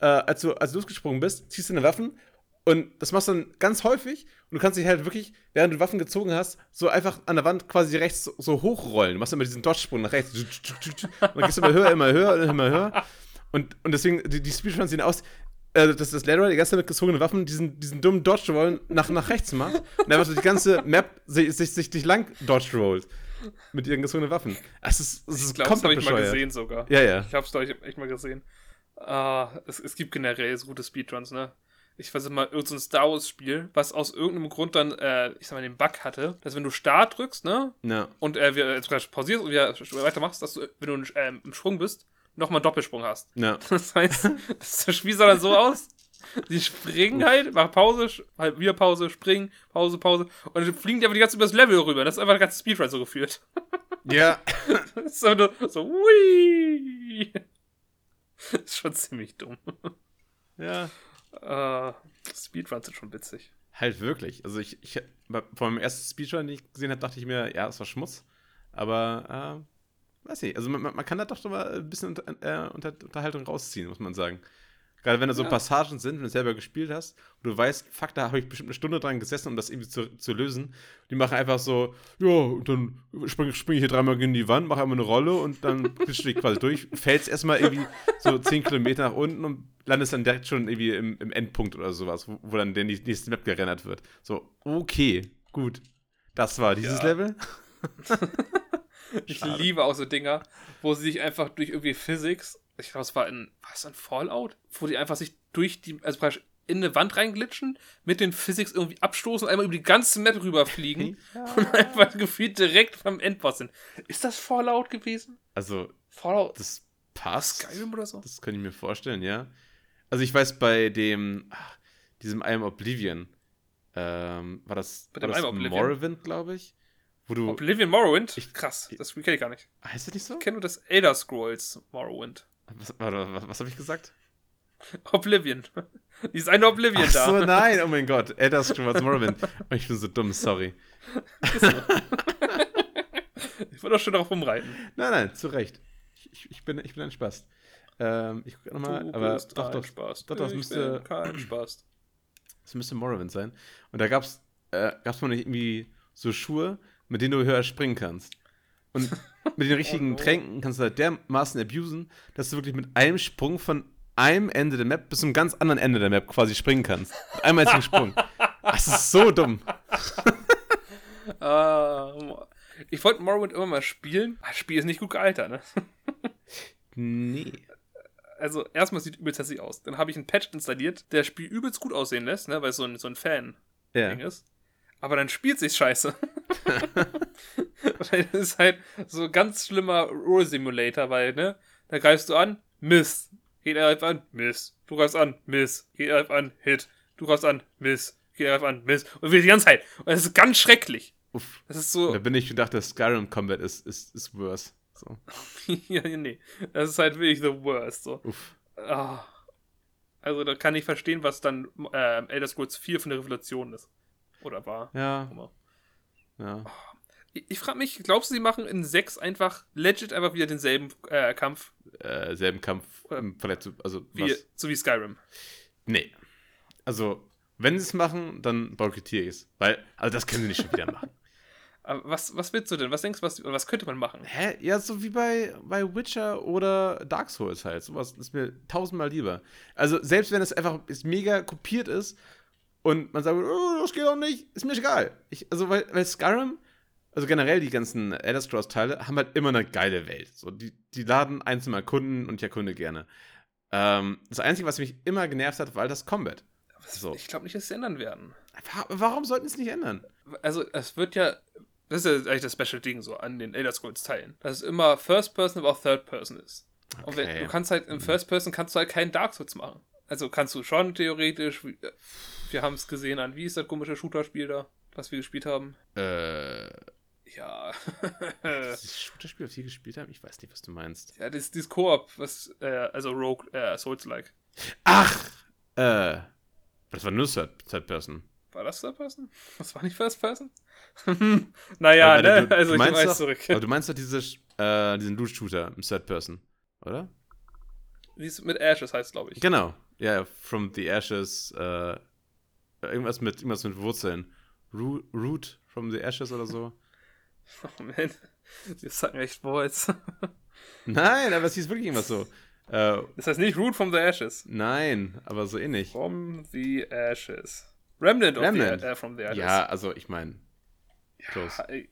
äh, als du als du losgesprungen bist, ziehst deine Waffen und das machst du dann ganz häufig und du kannst dich halt wirklich, während du Waffen gezogen hast, so einfach an der Wand quasi rechts so, hochrollen. Du machst immer diesen Dodge-Sprung nach rechts. Und dann gehst du immer höher, immer höher, immer höher. Und, und deswegen, die, die Speedruns sehen aus, äh, dass das Ladder die ganze Zeit mit gezogenen Waffen diesen, diesen dummen Dodge-Roll nach, nach rechts macht. Und einfach so die ganze Map sich, sich, sich, sich lang Dodge-rollt. Mit ihren gezogenen Waffen. Es ist, es Ich ist glaube, das habe ich mal gesehen sogar. Ja, ja. Ich habe es, glaube ich, echt mal gesehen. Ah, es, es gibt generell so gute Speedruns, ne? Ich weiß nicht mal, irgendein so Star Wars-Spiel, was aus irgendeinem Grund dann, äh, ich sag mal, den Bug hatte, dass wenn du Start drückst, ne, Ja. und äh, wir, äh, pausierst und wieder weitermachst, dass du, wenn du ähm, im Sprung bist, nochmal einen Doppelsprung hast. Ja. Das heißt, das Spiel sah dann so aus. Die springen halt, machen Pause, halt wieder Pause, springen, Pause, Pause. Und dann fliegen die einfach die ganze über das Level rüber. Das ist einfach der ganze Speedrun so geführt. Ja. Das ist einfach nur so, wui. Das ist schon ziemlich dumm. Ja. Äh, Speedruns sind schon witzig. Halt wirklich. Also ich, ich vor meinem ersten Speedrun, den ich gesehen habe, dachte ich mir, ja, das war Schmutz. Aber, äh, weiß nicht, also man, man kann da doch mal ein bisschen unter, äh, unter Unterhaltung rausziehen, muss man sagen. Gerade wenn da so Ja. Passagen sind, wenn du selber gespielt hast und du weißt, fuck, da habe ich bestimmt eine Stunde dran gesessen, um das irgendwie zu, zu lösen. Die machen einfach so, ja, und dann springe spring ich hier dreimal gegen die Wand, mache einmal eine Rolle und dann bist du dich quasi durch, fällst erstmal irgendwie so 10 Kilometer nach unten und landest dann direkt schon irgendwie im, im Endpunkt oder sowas, wo, wo dann der nächste Map gerendert wird. So, okay, gut. Das war dieses Ja. Level. Ich liebe auch so Dinger, wo sie sich einfach durch irgendwie Physics, ich glaube, es war in, war es ein Fallout? Wo die einfach sich durch die, also praktisch in eine Wand reinglitschen, mit den Physics irgendwie abstoßen und einmal über die ganze Map rüberfliegen und einfach gefühlt direkt beim Endboss sind. Ist das Fallout gewesen? Also, Fallout das passt. Skyrim oder so? Das kann ich mir vorstellen, ja. Also ich weiß, bei dem, ach, diesem I Am Oblivion, ähm, war das, Bei war dem das Oblivion? Morrowind, glaube ich? Wo du, Oblivion Morrowind? Ich- Krass, das kenne ich gar nicht. heißt das nicht so? Ich kenne nur das Elder Scrolls Morrowind. Was, warte, was, was habe ich gesagt? Oblivion. Dieses eine Oblivion Ach da. so, nein, oh mein Gott, Elder Scrolls Morrowind. Oh, ich bin so dumm, sorry. Ich wollte doch schon darauf rumreiten. Nein, nein, zu Recht. Ich, ich, bin, ich bin ein Spaß. Ähm, ich gucke nochmal, aber doch, doch, Spaß. doch, doch, ich müsste- kein Spaß. Es müsste Morrowind sein. Und da gab's, äh, gab's mal nicht irgendwie so Schuhe, mit denen du höher springen kannst. Und mit den richtigen no. Tränken kannst du halt dermaßen abusen, dass du wirklich mit einem Sprung von einem Ende der Map bis zum ganz anderen Ende der Map quasi springen kannst. Mit einem einzigen Sprung. Das ist so dumm. Ah, ich wollte Morrowind immer mal spielen. Das Spiel ist nicht gut gealtert, ne? Nee. Also, erstmal sieht übelst hässlich aus. Dann habe ich einen Patch installiert, der das Spiel übelst gut aussehen lässt, ne? Weil es so ein, so ein Fan-Ding Ja. ist. Aber dann spielt sich scheiße. weil das ist halt so ein ganz schlimmer Roll-Simulator, weil, ne? Da greifst du an, Miss. Geht er einfach an, Miss. Du greifst an, Miss. Geht er einfach an, Hit. Du greifst an, Miss. Geht er einfach an, Miss. Und wir die ganze Zeit. Und das ist ganz schrecklich. Uff. Das ist Und so. da bin ich und dachte, Skyrim Combat ist, ist, ist worse. So. ja, nee. Das ist halt wirklich the worst. So. Uff. Ah. Also da kann ich verstehen, was dann ähm, Elder Scrolls 4 von der Revolution ist. Oder war. Ja, ja. Ich, ich frage mich, glaubst du, sie machen in 6 einfach legit einfach wieder denselben äh, Kampf, Äh, selben Kampf, Verletz, also wie, was? so wie Skyrim? Nee. Also, wenn sie es machen, dann boykottiere ich es. Weil, also das können sie nicht schon wieder machen. Aber was, was willst du denn? Was denkst du, was, was könnte man machen? Hä? Ja, so wie bei, bei Witcher oder Dark Souls halt. Sowas ist mir tausendmal lieber. Also, selbst wenn es einfach ist mega kopiert ist und man sagt, oh, das geht auch nicht, ist mir egal. Ich, also, weil, weil Skyrim, also generell die ganzen Elder Scrolls-Teile, haben halt immer eine geile Welt. So, die, die laden einzeln mal Kunden und ich erkunde gerne. Ähm, das Einzige, was mich immer genervt hat, war das Combat. So. Ich glaube nicht, dass sie es ändern werden. Wa- Warum sollten sie es nicht ändern? Also, es wird ja. Das ist ja eigentlich das Special Ding so an den Elder Scrolls Teilen. Dass es immer First Person, aber auch Third Person ist. Und wenn, Okay. du kannst halt im First Person kannst du halt keinen Dark Souls machen. Also kannst du schon theoretisch. Wir haben es gesehen an, wie ist das komische Shooter-Spiel da, was wir gespielt haben? Äh, Ja. das Shooter-Spiel, auf die ich gespielt habe? Ich weiß nicht, was du meinst. ja, das, dieses Koop, was, äh, also Rogue, äh, Souls-like. Ach! Äh, das war nur Third, Third Person. War das Third Person? Das war nicht First Person? naja, Äh, ne? du- also ich weiß zurück. Aber du meinst doch diese, äh, diesen Loot-Shooter im Third Person, oder? Wie es mit Ashes heißt, glaube ich. Genau. Ja, From the Ashes, äh, irgendwas mit, irgendwas mit Wurzeln. Root, Root from the Ashes oder so. Oh man, wir sagen echt Words. Nein, aber es hieß wirklich irgendwas so. Äh, Das heißt nicht Root from the Ashes. nein, aber so ähnlich. From the Ashes. Remnant, Remnant. Of the, äh, from the Ashes. Ja, also ich meine, close. Äh,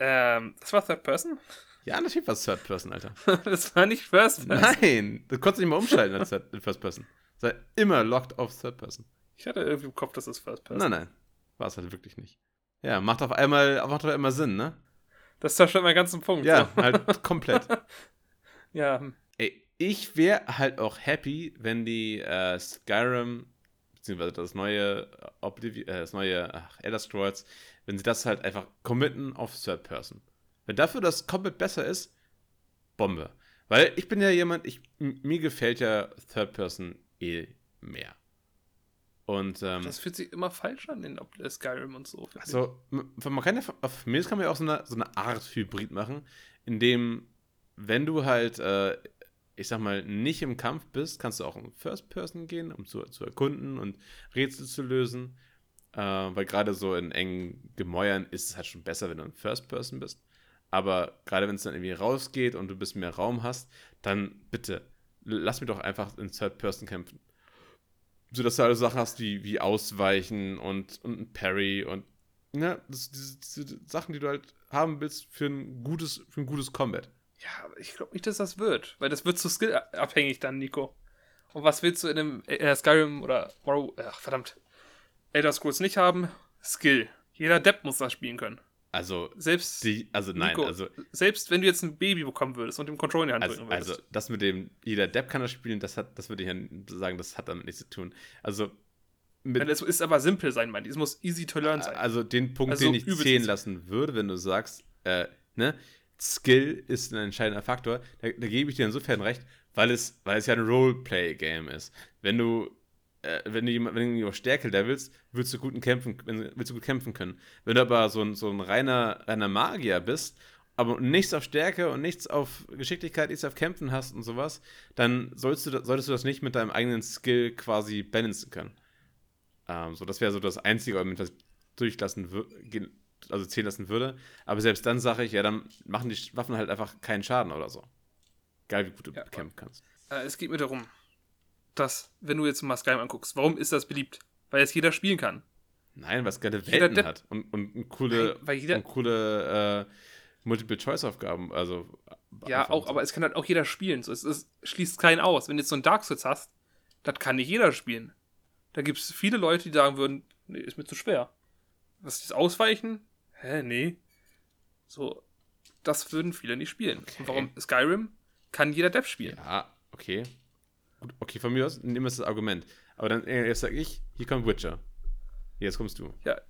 Ähm, das war Third Person? Ja, natürlich war es Third Person, Alter. das war nicht First Person. Nein, du konntest nicht mal umschalten als Third- First Person. Sei immer locked auf Third Person. Ich hatte irgendwie im Kopf, dass es First Person Nein, nein. War es halt wirklich nicht. Ja, macht auf einmal, macht auf einmal Sinn, ne? Das zerstört meinen ganzen Punkt. Ja, So. halt komplett. Ja. Ey, ich wäre halt auch happy, wenn die äh, Skyrim, beziehungsweise das neue äh, Oblivion, äh, das neue ach, Elder Scrolls, wenn sie das halt einfach committen auf Third Person. Wenn dafür das komplett besser ist, Bombe. Weil ich bin ja jemand, ich, mir gefällt ja Third Person eh mehr. Und ähm, das fühlt sich immer falsch an in Skyrim und so. also, man kann ja, auf mir kann man ja auch so eine, so eine Art Hybrid machen, in dem, wenn du halt, äh, ich sag mal, nicht im Kampf bist, kannst du auch in First Person gehen, um zu, zu erkunden und Rätsel zu lösen. Äh, weil gerade so in engen Gemäuern ist es halt schon besser, wenn du in First Person bist. Aber gerade wenn es dann irgendwie rausgeht und du ein bisschen mehr Raum hast, dann bitte, lass mich doch einfach in Third Person kämpfen. Sodass du alle Sachen hast wie, wie Ausweichen und, und ein Parry und ne, das, diese, diese Sachen, die du halt haben willst für ein gutes, für ein gutes Combat. Ja, aber ich glaube nicht, dass das wird. Weil das wird zu skillabhängig dann, Nico. Und was willst du in einem äh, Skyrim oder Morrow, ach verdammt, Elder Scrolls nicht haben? Skill. Jeder Depp muss das spielen können. Also, Selbst, die, also nein, Nico, also, selbst wenn du jetzt ein Baby bekommen würdest und dem Controller in die Hand also, drücken würdest. also das mit dem, jeder Depp kann das spielen, das hat, das würde ich ja sagen, das hat damit nichts zu tun. Also, mit, es ist aber simpel sein, mein. Es muss easy to learn sein. Also den Punkt, Also den ich zählen lassen würde, wenn du sagst, äh, ne, Skill ist ein entscheidender Faktor, da, da gebe ich dir insofern recht, weil es, weil es ja ein Roleplay-Game ist. Wenn du, äh, wenn du jemand, wenn du Stärke levelst, willst du gut kämpfen, willst du gut kämpfen können. Wenn du aber so ein, so ein reiner, reiner Magier bist, aber nichts auf Stärke und nichts auf Geschicklichkeit, nichts auf Kämpfen hast und sowas, dann sollst du, solltest du das nicht mit deinem eigenen Skill quasi balancen können. Ähm, so, das wäre so das einzige Argument, was durchlassen würde, also zählen lassen würde. Aber selbst dann sage ich, ja, dann machen die Waffen halt einfach keinen Schaden oder so. Geil, wie gut du Ja, kämpfen kannst. Äh, es geht mir darum, dass, wenn du jetzt mal Skyrim anguckst, warum ist das beliebt? Weil es jeder spielen kann. Nein, was geile Jeder Welten Depp- hat und, und, und coole, Nein, weil und coole äh, Multiple-Choice-Aufgaben. Also, Ja, einfach auch, aber es kann halt auch jeder spielen. So, es, es schließt keinen aus. Wenn du jetzt so ein Dark Souls hast, das kann nicht jeder spielen. Da gibt es viele Leute, die sagen würden, nee, ist mir zu schwer. Was ist das Ausweichen? Hä, nee. So, das würden viele nicht spielen. Und warum Skyrim kann jeder Dev spielen? Ja, okay. Okay, von mir aus nehmen wir das Argument. Aber dann, äh, jetzt sag ich, hier kommt Witcher. Jetzt kommst du. Ja.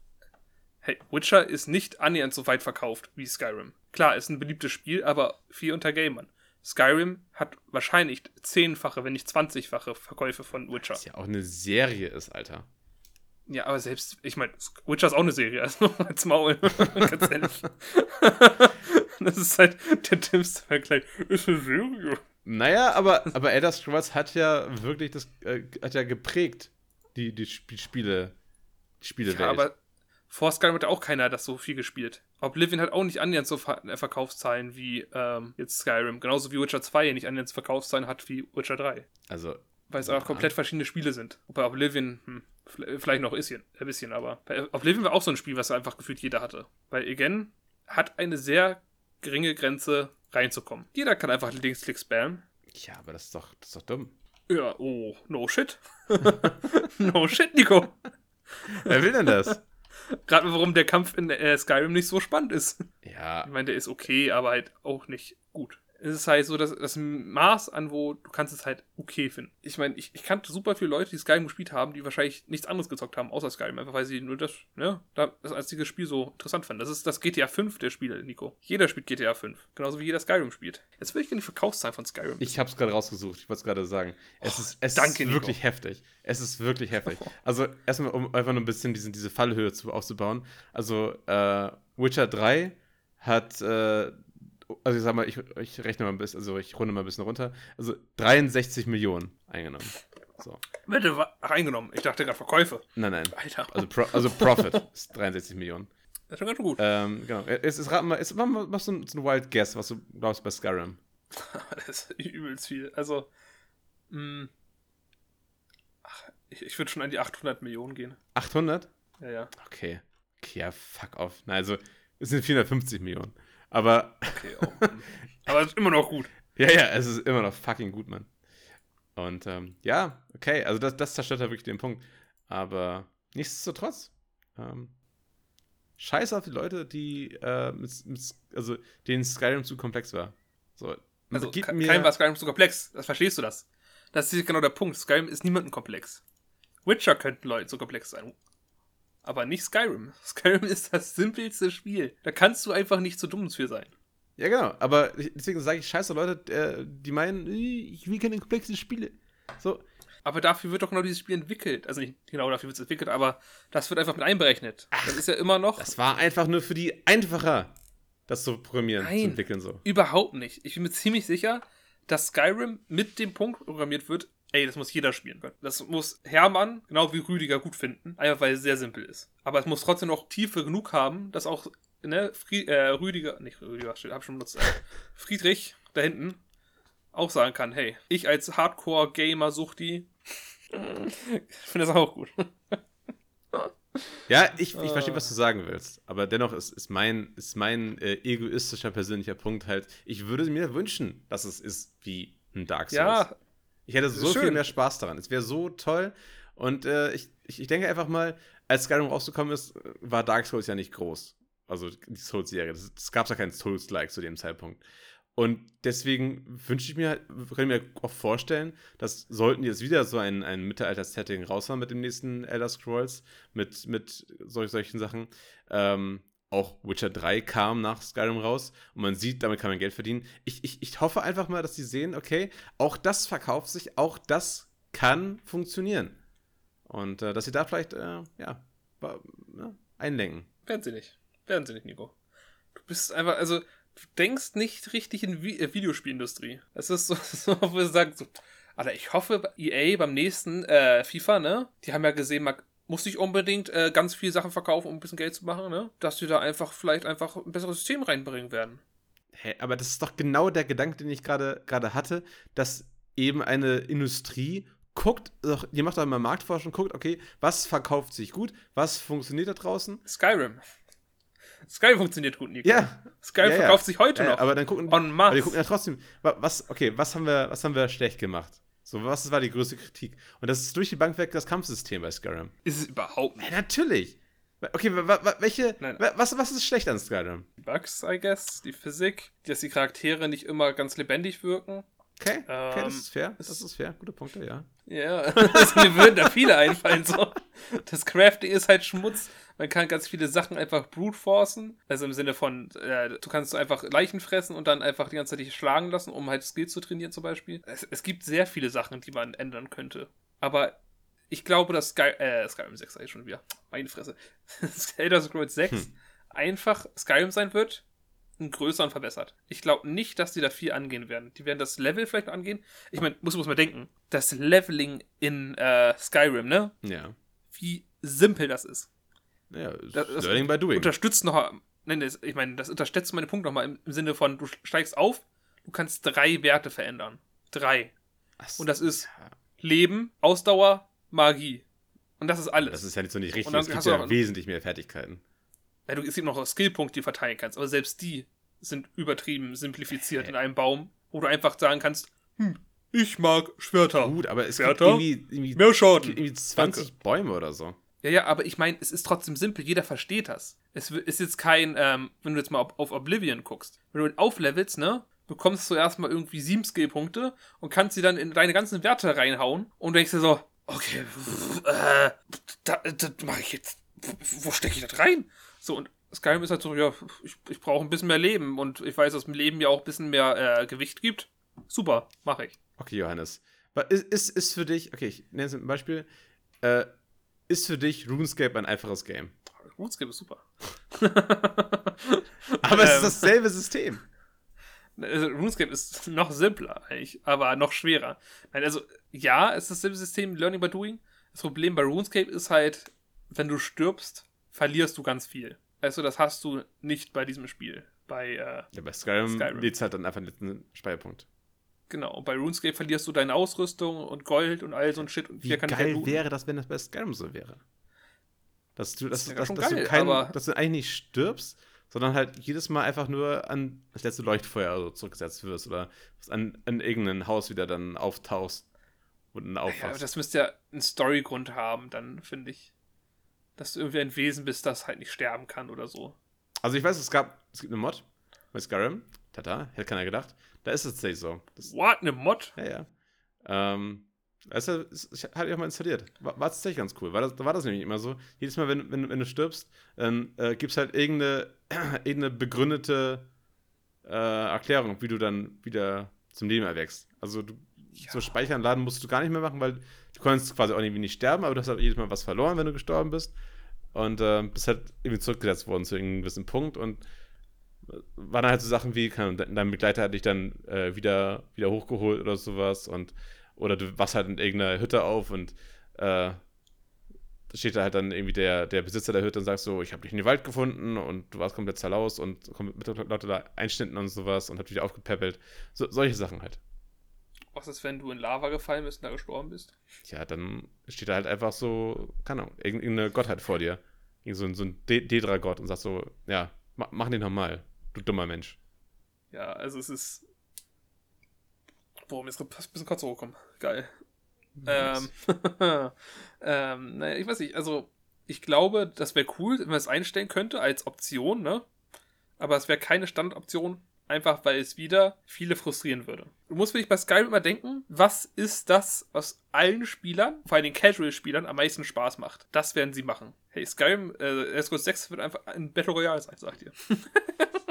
Hey, Witcher ist nicht annähernd so weit verkauft wie Skyrim. Klar, ist ein beliebtes Spiel, aber viel unter Gamern. Skyrim hat wahrscheinlich zehnfache, wenn nicht zwanzigfache Verkäufe von Witcher. Was ja auch eine Serie ist, Alter. Ja, aber selbst, ich meine, Witcher ist auch eine Serie, also als Maul, ganz ehrlich. das ist halt der dümmste Vergleich. Ist eine Serie. Naja, aber, aber Elder Scrolls hat ja wirklich das, äh, hat ja geprägt, die, die Sp Spiele, die Spielewelt. Ja, aber vor Skyrim hat auch keiner das so viel gespielt. Oblivion hat auch nicht annähernd so Ver äh, Verkaufszahlen wie ähm, jetzt Skyrim. Genauso wie Witcher 2 nicht annähernd so Verkaufszahlen hat wie Witcher 3. also, Weil es Ja. auch komplett verschiedene Spiele sind. Wobei Oblivion, hm, vielleicht noch ein bisschen, ein bisschen, aber Oblivion war auch so ein Spiel, was einfach gefühlt jeder hatte. Weil Again hat eine sehr geringe Grenze reinzukommen. Jeder kann einfach Linksklick spammen. ja, aber das ist doch, das ist doch dumm. Ja, oh, no shit. no shit, Nico. Wer will denn das? Gerade warum der Kampf in äh, Skyrim nicht so spannend ist. ja, Ich meine, der ist okay, aber halt auch nicht gut. Es ist halt so, dass das Maß an, wo du kannst es halt okay finden. Ich meine, ich, ich kannte super viele Leute, die Skyrim gespielt haben, die wahrscheinlich nichts anderes gezockt haben, außer Skyrim, einfach weil sie nur das, ne, da- das einzige Spiel so interessant fanden. Das ist das GTA 5 der Spiele, Nico. Jeder spielt GTA 5. Genauso wie jeder Skyrim spielt. Jetzt will ich gerne die Verkaufszahlen von Skyrim. ich hab's gerade rausgesucht, ich wollte es gerade sagen. Es ist, es danke, ist Nico. wirklich heftig. Es ist wirklich heftig. Also, erstmal, um einfach nur ein bisschen diesen, diese Fallhöhe zu, aufzubauen. Also, äh, Witcher 3 hat, äh, also ich sag mal, ich, ich rechne mal ein bisschen, also ich runde mal ein bisschen runter. Also 63 Millionen eingenommen. So. Bitte, ach, eingenommen. Ich dachte gerade Verkäufe. Nein, nein. Alter. Also, Pro, also Profit ist 63 Millionen. das ist schon ganz gut. Ähm, genau. Es ist, raten mal, es, mach mal so ein, so ein Wild Guess, was du glaubst bei Skyrim. Das ist übelst viel. Also, mh, ach, ich, ich würde schon an die 800 Millionen gehen. 800? Ja, ja. Okay. Okay, ja, fuck off. Na, also, es sind 450 Millionen. Aber, Okay, oh. aber es ist immer noch gut. ja, ja, es ist immer noch fucking gut, Mann. Und ähm, ja, okay, also das, das zerstört halt wirklich den Punkt. Aber nichtsdestotrotz, ähm, scheiß auf die Leute, die, äh, mit, mit, also denen Skyrim zu komplex war. So, Also, gib mir- kein war Skyrim so komplex. Das verstehst du das? Das ist genau der Punkt. Skyrim ist niemandem komplex. Witcher könnten Leute so komplex sein. Aber nicht Skyrim. Skyrim ist das simpelste Spiel. Da kannst du einfach nicht zu dumm für sein. Ja, genau. Aber deswegen sage ich, scheiße Leute, äh, die meinen, ich will keine komplexen Spiele. So, Aber dafür wird doch genau dieses Spiel entwickelt. Also nicht genau dafür wird es entwickelt, aber das wird einfach mit einberechnet. das ist ja immer noch. das war einfach nur für die einfacher, das zu programmieren, Nein. zu entwickeln so. Überhaupt nicht. Ich bin mir ziemlich sicher, dass Skyrim mit dem Punkt programmiert wird, ey, das muss jeder spielen können. Das muss Hermann, genau wie Rüdiger, gut finden, einfach weil es sehr simpel ist. Aber es muss trotzdem noch Tiefe genug haben, dass auch, ne, Fri äh, Rüdiger, nicht Rüdiger, steht, hab schon benutzt, äh, Friedrich da hinten auch sagen kann, hey, ich als Hardcore-Gamer-Suchti finde das auch gut. Ja, ich, ich verstehe, was du sagen willst. Aber dennoch ist, ist mein, ist mein äh, egoistischer persönlicher Punkt halt, ich würde mir wünschen, dass es ist wie ein Dark Souls. Ja, Ich hätte so viel schön. mehr Spaß daran. Es wäre so toll. Und äh, ich, ich, ich denke einfach mal, als Skyrim rausgekommen ist, war Dark Souls ja nicht groß. Also die Souls-Serie. Es gab ja keinen Souls-like zu dem Zeitpunkt. Und deswegen wünsche ich mir, halt- kann ich mir auch vorstellen, dass sollten die jetzt wieder so ein, ein Mittelalter-Setting raushauen mit dem nächsten Elder Scrolls, mit, mit solch, solchen Sachen, ähm, auch Witcher 3 kam nach Skyrim raus und man sieht, damit kann man Geld verdienen. Ich, ich, ich hoffe einfach mal, dass sie sehen, okay, auch das verkauft sich, auch das kann funktionieren. Und äh, dass sie da vielleicht, äh, ja, ja, einlenken. Werden sie nicht. Werden sie nicht, Nico. Du bist einfach, also, du denkst nicht richtig in Vi äh, Videospielindustrie. Das ist so, so wo wir sagen, so, Alter, ich hoffe, EA beim nächsten äh, FIFA, ne? Die haben ja gesehen, man muss nicht unbedingt äh, ganz viele Sachen verkaufen, um ein bisschen Geld zu machen, ne? Dass die da einfach vielleicht einfach ein besseres System reinbringen werden. Hä, aber das ist doch genau der Gedanke, den ich gerade gerade hatte, dass eben eine Industrie guckt, doch, die macht doch immer Marktforschung, guckt, okay, was verkauft sich gut, was funktioniert da draußen? Skyrim. Skyrim funktioniert gut, Nico. Ja, Skyrim ja, ja. verkauft sich heute ja, noch. aber dann gucken, aber die gucken ja trotzdem, wa- was, okay, was haben wir, was haben wir schlecht gemacht? So, was war die größte Kritik? Und das ist durch die Bank weg das Kampfsystem bei Skyrim. ist es überhaupt nicht. Ja, natürlich. Okay, wa, wa, welche, Nein. wa, was, was ist schlecht an Skyrim? Die Bugs, I guess, die Physik, dass die Charaktere nicht immer ganz lebendig wirken. Okay, okay, das Ähm, ist fair, das ist fair, gute Punkte, ja. Ja, also mir würden da viele einfallen. So. Das Crafting ist halt Schmutz. Man kann ganz viele Sachen einfach brute forcen. Also im Sinne von, äh, du kannst einfach Leichen fressen und dann einfach die ganze Zeit dich schlagen lassen, um halt Skills zu trainieren zum Beispiel. Es, es gibt sehr viele Sachen, die man ändern könnte. Aber ich glaube, dass Sky, äh, Skyrim 6 sag ich schon wieder. Meine Fresse. Elder Scrolls 6 Hm. einfach Skyrim sein wird. Größer und verbessert. Ich glaube nicht, dass die da viel angehen werden. Die werden das Level vielleicht angehen. Ich meine, muss, muss man denken, das Leveling in äh, Skyrim, ne? Ja. Wie simpel das ist. Ja, Das- das Learning by doing. Unterstützt noch, nein, das, ich meine, das unterstützt meine Punkte nochmal im, im Sinne von, du steigst auf, du kannst drei Werte verändern. Drei. Ach so, Und das ist ja. Leben, Ausdauer, Magie. Und das ist alles. Das ist ja nicht so nicht richtig. Es gibt ja auch- wesentlich mehr Fertigkeiten. Ja, du, es gibt noch Skillpunkte, die du verteilen kannst, aber selbst die sind übertrieben simplifiziert in einem Baum, wo du einfach sagen kannst, hm, ich mag Schwerter. Gut, aber es Schwerter? gibt irgendwie, irgendwie, Mehr Schaden. gibt irgendwie 20 Bäume oder so. Ja, ja, aber ich meine, es ist trotzdem simpel, jeder versteht das. Es ist jetzt kein, ähm, wenn du jetzt mal auf, auf Oblivion guckst, wenn du auflevelst, ne, bekommst du erstmal irgendwie sieben Skillpunkte und kannst sie dann in deine ganzen Werte reinhauen und denkst dir so, okay, äh, da, das mache ich jetzt, wo stecke ich das rein? So, und Skyrim ist halt so, ja, ich, ich brauche ein bisschen mehr Leben und ich weiß, dass im Leben ja auch ein bisschen mehr äh, Gewicht gibt. Super, mache ich. Okay, Johannes. Ist, ist, ist für dich, okay, ich nenne es ein Beispiel, äh, ist für dich RuneScape ein einfaches Game? RuneScape ist super. Aber es ist Ähm. dasselbe System. Also RuneScape ist noch simpler eigentlich, aber noch schwerer. Also ja, es ist dasselbe System, Learning by Doing. Das Problem bei RuneScape ist halt, wenn du stirbst, verlierst du ganz viel. Also das hast du nicht bei diesem Spiel. Bei, äh, Ja, bei Skyrim, Skyrim. es halt dann einfach einen Speicherpunkt. Genau, bei RuneScape verlierst du deine Ausrüstung und Gold und all so ein Shit. Und Wie hier kann ich geil halt looten. wäre das, wenn das bei Skyrim so wäre? Dass du, dass, Das dass, dass, geil, du kein, dass du eigentlich nicht stirbst, sondern halt jedes Mal einfach nur an das letzte Leuchtfeuer also zurückgesetzt wirst oder an, an irgendein Haus wieder dann auftauchst und dann Ja, aber aufwachst. das müsste ja einen Storygrund haben, dann finde ich. Dass du irgendwie ein Wesen bist, das halt nicht sterben kann oder so. also ich weiß, es gab, es gibt eine Mod bei Skyrim, tata, hätte keiner gedacht. Da ist es tatsächlich so. Das, What? Eine Mod? ja, ja. Ähm, ist, ich hatte ich auch mal installiert. War, war tatsächlich ganz cool. War das, da war das nämlich immer so. Jedes Mal, wenn, wenn, wenn du stirbst, dann äh, gibt es halt irgendeine, irgendeine begründete äh, Erklärung, wie du dann wieder zum Leben erwächst. Also du, so Speichern laden musst du gar nicht mehr machen, weil du konntest quasi auch irgendwie nicht sterben, aber du hast halt jedes Mal was verloren, wenn du gestorben bist. Und äh, bist halt irgendwie zurückgesetzt worden zu irgendeinem gewissen Punkt und waren halt so Sachen wie, Ahnung, dein Begleiter hat dich dann äh, wieder, wieder hochgeholt oder sowas und oder du wachst halt in irgendeiner Hütte auf und äh, da steht da halt dann irgendwie der, der Besitzer der Hütte und sagt so, ich habe dich in den Wald gefunden und du warst komplett zerlaust und mit lauter da Einschnitten und sowas und hat dich aufgepäppelt. So, solche Sachen halt. Was ist, wenn du in Lava gefallen bist und da gestorben bist? Ja, dann steht da halt einfach so, keine Ahnung, irgendeine Gottheit vor dir. Irgend so ein, so ein De- Dedra-Gott und sagt so, ja, mach, mach den nochmal, du dummer Mensch. Ja, also es ist. Boah, mir ist ein bisschen Kotze hochgekommen. Geil. Ähm, ähm, naja, ich weiß nicht, also ich glaube, das wäre cool, wenn man es einstellen könnte als Option, ne? Aber es wäre keine Standardoption, einfach weil es wieder viele frustrieren würde. Du musst wirklich bei Skyrim immer denken, was ist das, was allen Spielern, vor allem den Casual-Spielern, am meisten Spaß macht. Das werden sie machen. Hey, Skyrim, äh, Scrolls 6 wird einfach ein Battle Royale sein, sagt ihr.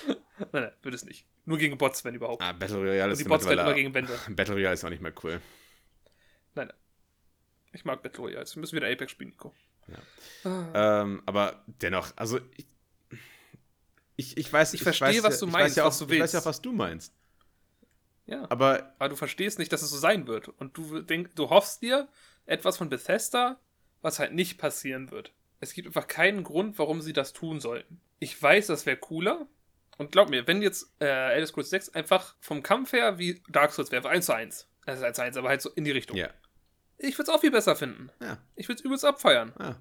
nein, nein, wird es nicht. Nur gegen Bots, wenn überhaupt. Ah, Battle Royale Und ist die Bots werden immer gegen Wände. Battle Royale ist auch nicht mehr cool. Nein, nein. Ich mag Battle Royals. Wir müssen wieder Apex spielen, Nico. Ja. Ah. Ähm, aber dennoch, also ich, ich, ich weiß, Ich verstehe, weiß, was du ich meinst, ja was auch, du Ich weiß ja willst. auch, was du meinst. Ja. Aber Aber du verstehst nicht, dass es so sein wird. Und du denk, du hoffst dir etwas von Bethesda, was halt nicht passieren wird. Es gibt einfach keinen Grund, warum sie das tun sollten. Ich weiß, das wäre cooler. Und glaub mir, wenn jetzt äh, Elder Scrolls 6 einfach vom Kampf her wie Dark Souls wäre, 1 zu 1. Also 1 zu 1, aber halt so in die Richtung. ja, Ich würde es auch viel besser finden. ja, Ich würde es übelst abfeiern. ja.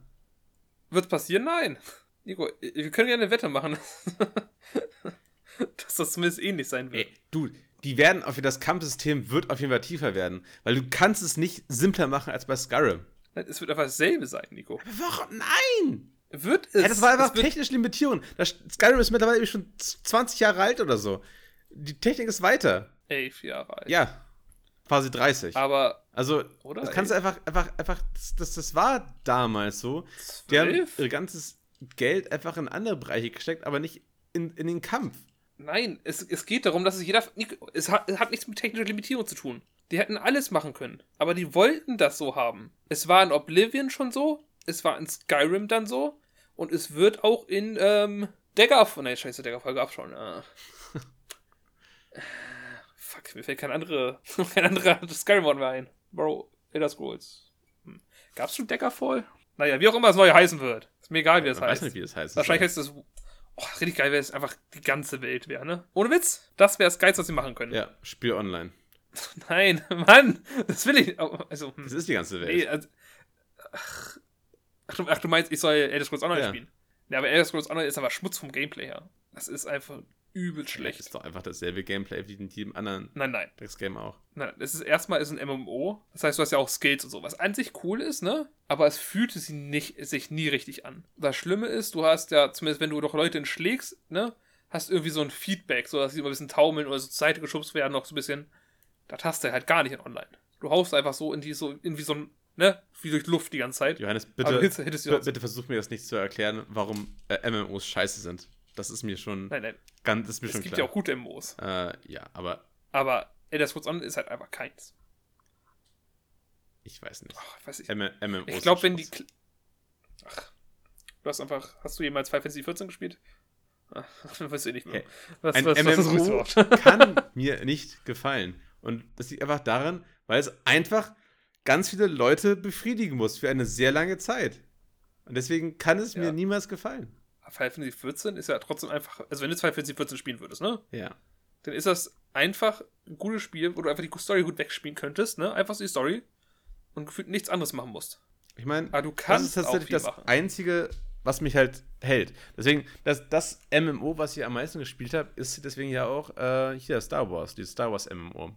Wird es passieren? Nein. Nico, wir können gerne eine Wette machen, dass das zumindest ähnlich sein wird. Ey, du, die werden auf das Kampfsystem wird auf jeden Fall tiefer werden, weil du kannst es nicht simpler machen als bei Skyrim. Es wird einfach dasselbe sein, Nico. Warum? Nein! Wird es? Ja, das war einfach technische Limitierung. Das Skyrim ist mittlerweile schon 20 Jahre alt oder so. Die Technik ist weiter. elf Jahre alt. Ja, quasi 30. Aber Also, Oder? das kannst du einfach, einfach, einfach, das, das, das war damals so. Die haben ihr ganzes Geld einfach in andere Bereiche gesteckt, aber nicht in, in den Kampf. Nein, es, es geht darum, dass es jeder. Es hat, es hat nichts mit technischer Limitierung zu tun. Die hätten alles machen können. Aber die wollten das so haben. Es war in Oblivion schon so. Es war in Skyrim dann so. Und es wird auch in ähm, Daggerfall. Nein, scheiße, Daggerfall gab's schon. Ah. Fuck, mir fällt kein andere, kein anderer Skyrim-Wort mehr ein. Bro, Elder Scrolls. Hm. Gab's schon Daggerfall? Naja, wie auch immer das neue heißen wird. Ist mir egal, wie es heißt. weiß nicht, wie es heißt. Wahrscheinlich heißt es. Oh, richtig geil wäre es einfach die ganze Welt wäre, ne? Ohne Witz. Das wäre das Geilste, was sie machen können. Ja, Spiel online. Nein, Mann, das will ich. oh, Also, hm. Das ist die ganze Welt. nee, also, ach, ach, du, ach, du meinst, ich soll Elder Scrolls Online Ja. spielen? Ja, aber Elder Scrolls Online ist aber Schmutz vom Gameplay her. Das ist einfach übel Das schlecht. ist doch einfach dasselbe Gameplay wie in jedem anderen Nein, nein. Dex-Game auch. Nein, es ist erstmal ist ein MMO. Das heißt, du hast ja auch Skills und so, was an sich cool ist, ne? Aber es fühlte sie nicht, sich nie richtig an. Das Schlimme ist, du hast ja, zumindest wenn du doch Leute schlägst, ne? Hast irgendwie so ein Feedback, so dass sie immer ein bisschen taumeln oder so zur Seite geschubst werden, noch so ein bisschen. Das hast du halt gar nicht in Online. Du haust einfach so in die, so, in wie so ein, ne? Wie durch Luft die ganze Zeit. Johannes, bitte, hittest du bitte, versuch mir das nicht zu erklären, warum äh, MMOs scheiße sind. Das ist mir schon Nein, nein. ganz, ist mir Es schon gibt klar. ja auch gute MMOs. Äh, ja, aber Aber Elder Scrolls Online ist halt einfach keins. ich weiß nicht. Oh, ich weiß nicht. M MMOs Ich glaube, wenn die. Kl Ach. Du hast einfach. Hast du jemals Final Fantasy 14 gespielt? Ach, weiß ich nicht mehr. Was, ein was, was MMO du überhaupt? kann mir nicht gefallen. Und das liegt einfach daran, weil es einfach ganz viele Leute befriedigen muss für eine sehr lange Zeit. Und deswegen kann es Ja. mir niemals gefallen. Final Fantasy 14 ist ja trotzdem einfach. Also, wenn du Final Fantasy 14 spielen würdest, ne? Ja. Dann ist das einfach ein gutes Spiel, wo du einfach die Story gut wegspielen könntest, ne? Einfach so die Story und gefühlt nichts anderes machen musst. Ich meine, das kannst ist tatsächlich das machen. einzige was mich halt hält. Deswegen, das, das MMO, was ich am meisten gespielt habe, ist deswegen ja auch äh, hier Star Wars, die Star Wars MMO.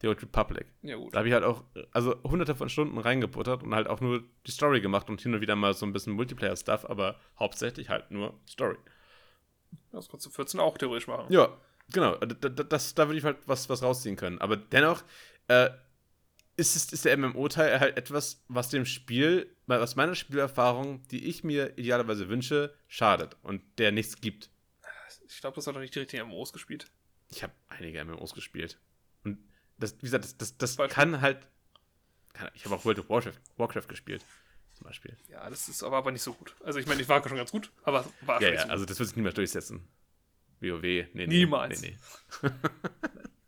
The Old Republic. Ja, gut. Da habe ich halt auch, also hunderte von Stunden reingebuttert und halt auch nur die Story gemacht und hin und wieder mal so ein bisschen Multiplayer-Stuff, aber hauptsächlich halt nur Story. Das kannst du 14 auch theoretisch machen. Ja, genau. Da, da, das, da würde ich halt was, was rausziehen können. Aber dennoch äh, ist, es, ist der MMO-Teil halt etwas, was dem Spiel, was meiner Spielerfahrung, die ich mir idealerweise wünsche, schadet und der nichts gibt. Ich glaube, das hat doch nicht die richtigen MMOs gespielt. Ich habe einige MMOs gespielt. Das, wie gesagt, das, das, das kann halt. Kann, ich habe auch World of Warcraft, Warcraft gespielt, zum Beispiel. Ja, das ist aber, aber nicht so gut. Also ich meine, ich war schon ganz gut, aber war Ja, ja, so also das wird sich niemals durchsetzen. WoW, nee, nee. Niemals. Nee, nee.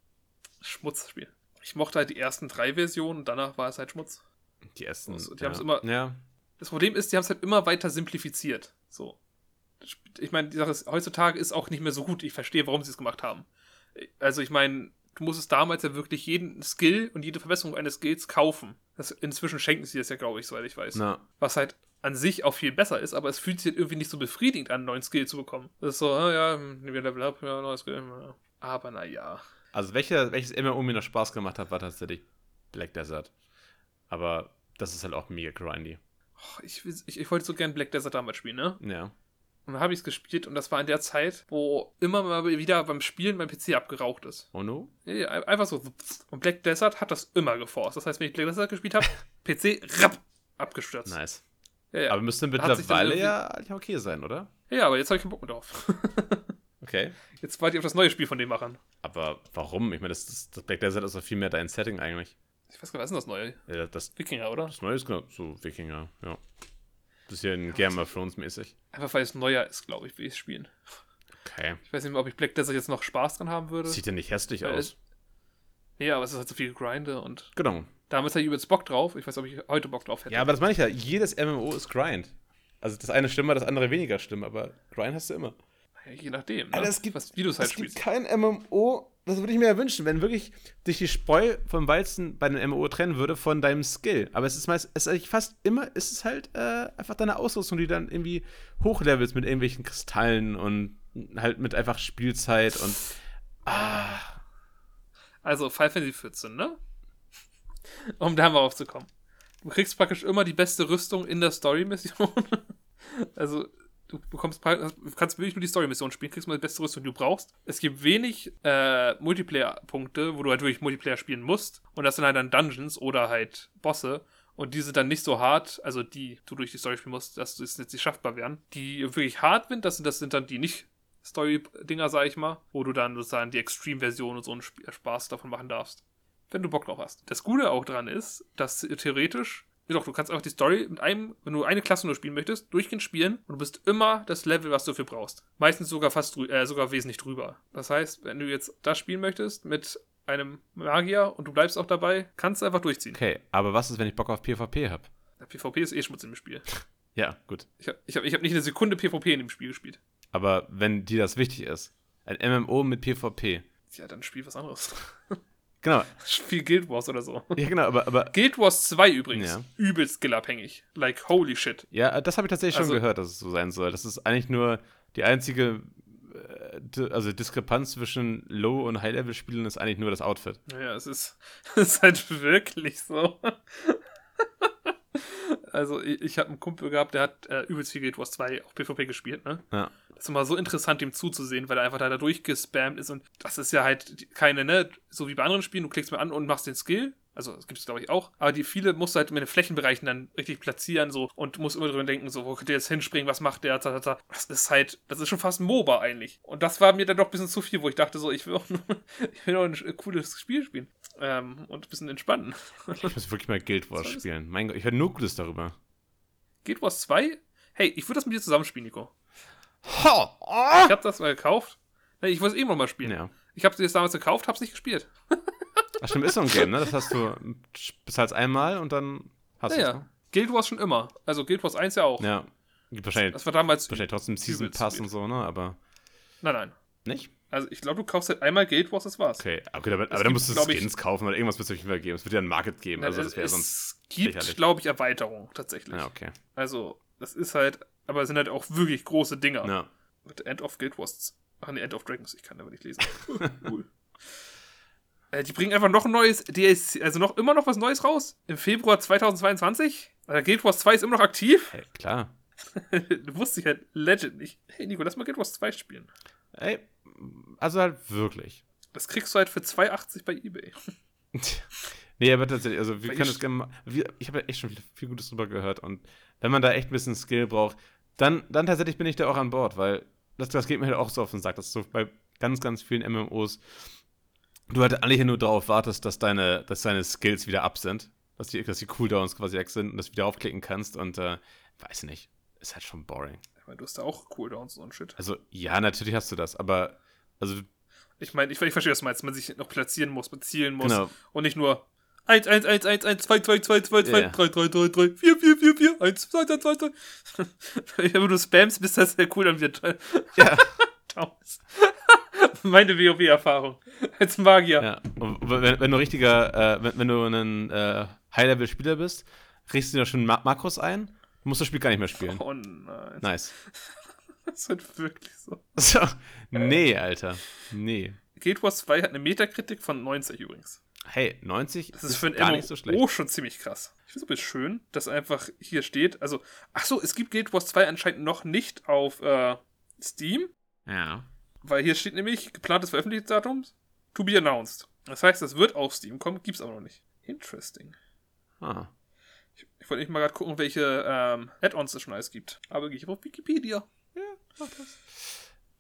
Schmutzspiel. Ich mochte halt die ersten drei Versionen danach war es halt Schmutz. Die ersten. Also, die ja. haben's immer- Ja, Das Problem ist, die haben es halt immer weiter simplifiziert. So. Ich meine, die Sache ist, heutzutage ist auch nicht mehr so gut. Ich verstehe, warum sie es gemacht haben. Also ich meine, du musstest damals ja wirklich jeden Skill und jede Verbesserung eines Skills kaufen. Das, inzwischen schenken sie das ja, glaube ich, soweit ich weiß. na. Was halt an sich auch viel besser ist, aber es fühlt sich halt irgendwie nicht so befriedigend an, einen neuen Skill zu bekommen. Das ist so, ah, ja, wir Level up, ja, neues Skill. Ja. Aber naja. Also welcher, welches MMO mir noch Spaß gemacht hat, war tatsächlich Black Desert. Aber das ist halt auch mega grindy. Ich, ich, ich wollte so gern Black Desert damals spielen, ne? Ja. Und dann habe ich es gespielt und das war in der Zeit, wo immer mal wieder beim Spielen mein PC abgeraucht ist. Oh no? Ja, einfach so. Und Black Desert hat das immer geforst. Das heißt, wenn ich Black Desert gespielt habe, PC rapp abgestürzt. Nice. Ja, ja. Aber müsste mittlerweile ja okay sein, oder? ja, aber jetzt habe ich keinen Bock mehr drauf. Okay. Jetzt warte ich auf das neue Spiel von den Machern. Aber warum? Ich meine, das, das, das Black Desert ist doch viel mehr dein Setting eigentlich. Ich weiß gar nicht, was ist denn das neue? Ja, das, Wikinger, oder? das Neue ist genau so Wikinger, ja. Bisschen Game of Thrones mäßig. Einfach weil es neuer ist, glaube ich, will ich es spielen. Okay. Ich weiß nicht mehr, ob ich Black Desert jetzt noch Spaß dran haben würde. Sieht ja nicht hässlich Weil aus. Ja, aber es ist halt so viel Grinde und Genau. damals hatte ich übelst Bock drauf. Ich weiß, ob ich heute Bock drauf hätte. Ja, aber das meine ich ja. Jedes MMO ist Grind. Also das eine schlimmer, das andere weniger schlimm, aber Grind hast du immer. Ja, je nachdem, ne? Alter, es gibt- was, wie du es halt es gibt kein MMO, das würde ich mir ja wünschen, wenn wirklich dich die Spreu vom Weizen bei einem MMO trennen würde von deinem Skill. Aber es ist meist, es ist fast immer, ist es halt äh, einfach deine Ausrüstung, die dann irgendwie hochlevelst mit irgendwelchen Kristallen und halt mit einfach Spielzeit und Also Final Fantasy 14, ne? Um da mal aufzukommen. Du kriegst praktisch immer die beste Rüstung in der Story-Mission. also du bekommst kannst wirklich nur die Story-Mission spielen, kriegst mal die beste Rüstung, die du brauchst. Es gibt wenig äh, Multiplayer-Punkte, wo du halt wirklich Multiplayer spielen musst. Und das sind halt dann Dungeons oder halt Bosse. Und die sind dann nicht so hart, also die du durch die Story spielen musst, dass es jetzt nicht schaffbar wären. Die wirklich hart sind, das sind, das sind dann die nicht Story-Dinger, sag ich mal, wo du dann sozusagen die Extreme-Version und so einen Sp Spaß davon machen darfst. Wenn du Bock drauf hast. Das Gute auch dran ist, dass theoretisch, doch, du kannst einfach die Story mit einem, wenn du eine Klasse nur spielen möchtest, durchgehend spielen und du bist immer das Level, was du dafür brauchst. Meistens sogar fast äh, sogar wesentlich drüber. Das heißt, wenn du jetzt das spielen möchtest mit einem Magier und du bleibst auch dabei, kannst du einfach durchziehen. okay. Aber was ist, wenn ich Bock auf PvP habe? PvP ist eh Schmutz im Spiel. Ja, gut. Ich habe ich hab, ich hab nicht eine Sekunde PvP in dem Spiel gespielt. Aber wenn dir das wichtig ist, ein MMO mit PvP. Ja, dann spiel was anderes. Genau. Spiel Guild Wars oder so. Ja, genau, aber, aber Guild Wars 2 übrigens. Ja. Übelst skillabhängig. Like, holy shit. Ja, das habe ich tatsächlich Also- schon gehört, dass es so sein soll. Das ist eigentlich nur die einzige äh, also Diskrepanz zwischen Low- und High-Level-Spielen ist eigentlich nur das Outfit. Naja, es ist, es ist halt wirklich so. Also, ich, ich habe einen Kumpel gehabt, der hat äh, übelst viel Guild Wars 2 auch PvP gespielt, ne? Ja. Das ist immer so interessant, ihm zuzusehen, weil er einfach da, da durchgespammt ist und das ist ja halt keine, ne, so wie bei anderen Spielen, du klickst mal an und machst den Skill. Also, das gibt es, glaube ich, auch. Aber die viele musst du halt mit den Flächenbereichen dann richtig platzieren, so, und musst immer drüber denken, so, wo könnte der jetzt hinspringen, was macht der, ta, ta, ta. Das ist halt, das ist schon fast ein MOBA eigentlich. Und das war mir dann doch ein bisschen zu viel, wo ich dachte, so, ich will auch nur, ich will auch ein cooles Spiel spielen. Ähm, und ein bisschen entspannen. Ich muss wirklich mal Guild Wars spielen. Mein Gott, ich höre nur Gutes darüber. Guild Wars 2? Hey, ich würde das mit dir zusammenspielen, Nico. Ha! Ich habe das mal gekauft. Nee, Ich wollte es eben noch mal spielen. Ja. Ich habe es damals gekauft, habe es nicht gespielt. Ach stimmt, ist so ein Game, ne? Das hast du bezahlst einmal und dann hast Ja, du ja. Guild Wars schon immer. Also Guild Wars 1 ja auch. ne? Ja. Wahrscheinlich, Das war damals. wahrscheinlich trotzdem Season Pass und so, ne? Aber Nein, nein. nicht? Also ich glaube, du kaufst halt einmal Guild Wars, das war's. Okay, okay aber, aber gibt, dann musst du glaub ich- Skins kaufen oder irgendwas wird es auf jeden Fall geben. Es wird ja ein Market geben, also das wäre es sonst gibt, lächerlich. glaube ich, Erweiterungen tatsächlich. Ja, okay. Also, das ist halt aber es sind halt auch wirklich große Dinger. Ja. The End of Guild Wars. Ach nee, End of Dragons, ich kann aber nicht lesen. cool. Äh, die bringen einfach noch ein neues DLC, also noch immer noch was Neues raus. Im Februar 2022. Äh, Guild Wars 2 ist immer noch aktiv. Hey, klar. du wusste ich halt legend nicht. Hey Nico, lass mal Guild Wars 2 spielen. Ey, also halt wirklich. Das kriegst du halt für 2,80 bei Ebay. nee, aber tatsächlich, also wir Weil können das gerne mal. Wir, ich habe ja echt schon viel, viel Gutes drüber gehört und wenn man da echt ein bisschen Skill braucht, dann, dann tatsächlich bin ich da auch an Bord, weil das, das geht mir halt auch so auf den Sack, dass so bei ganz, ganz vielen MMOs du halt eigentlich nur darauf wartest, dass deine, dass deine Skills wieder ab sind, dass die, dass die Cooldowns quasi weg sind und dass du wieder aufklicken kannst und äh, weiß nicht, ist halt schon boring. Ich meine, du hast da auch Cooldowns und Shit. Also ja, natürlich hast du das, aber also Ich meine, ich, ich verstehe, was du meinst, man sich noch platzieren muss, bezielen muss genau, und nicht nur 1, 1, 1, 1, 1, 2, 2, 2, 2, 2, Ja. 3, 3, 3, 3, 4, 4, 4, 4, 1, 2, 2, 2, 2. Wenn du spamst, bis das der Cooldown wieder ja, down ist. Meine WoW-Erfahrung. Als Magier. Ja, und wenn, wenn du richtiger, äh, wenn, wenn du ein äh, High-Level-Spieler bist, riechst du dir schon Ma Makros ein, musst das Spiel gar nicht mehr spielen. Oh nein. Nice. Das ist halt wirklich so. So, nee, Alter. Nee. Guild Wars 2 hat eine Metakritik von 90 übrigens. Hey, 90 Das ist für ein gar MMO nicht so schlecht. schon ziemlich krass. Ich finde es schön, dass einfach hier steht, also, ach so, es gibt Guild Wars 2 anscheinend noch nicht auf äh, Steam, Ja. weil hier steht nämlich geplantes Veröffentlichungsdatum to be announced. Das heißt, es wird auf Steam kommen, gibt's aber noch nicht. Interesting. Ah. Ich, ich wollte nicht mal gerade gucken, welche ähm, Add-ons es schon alles gibt. Aber gehe ich auf Wikipedia.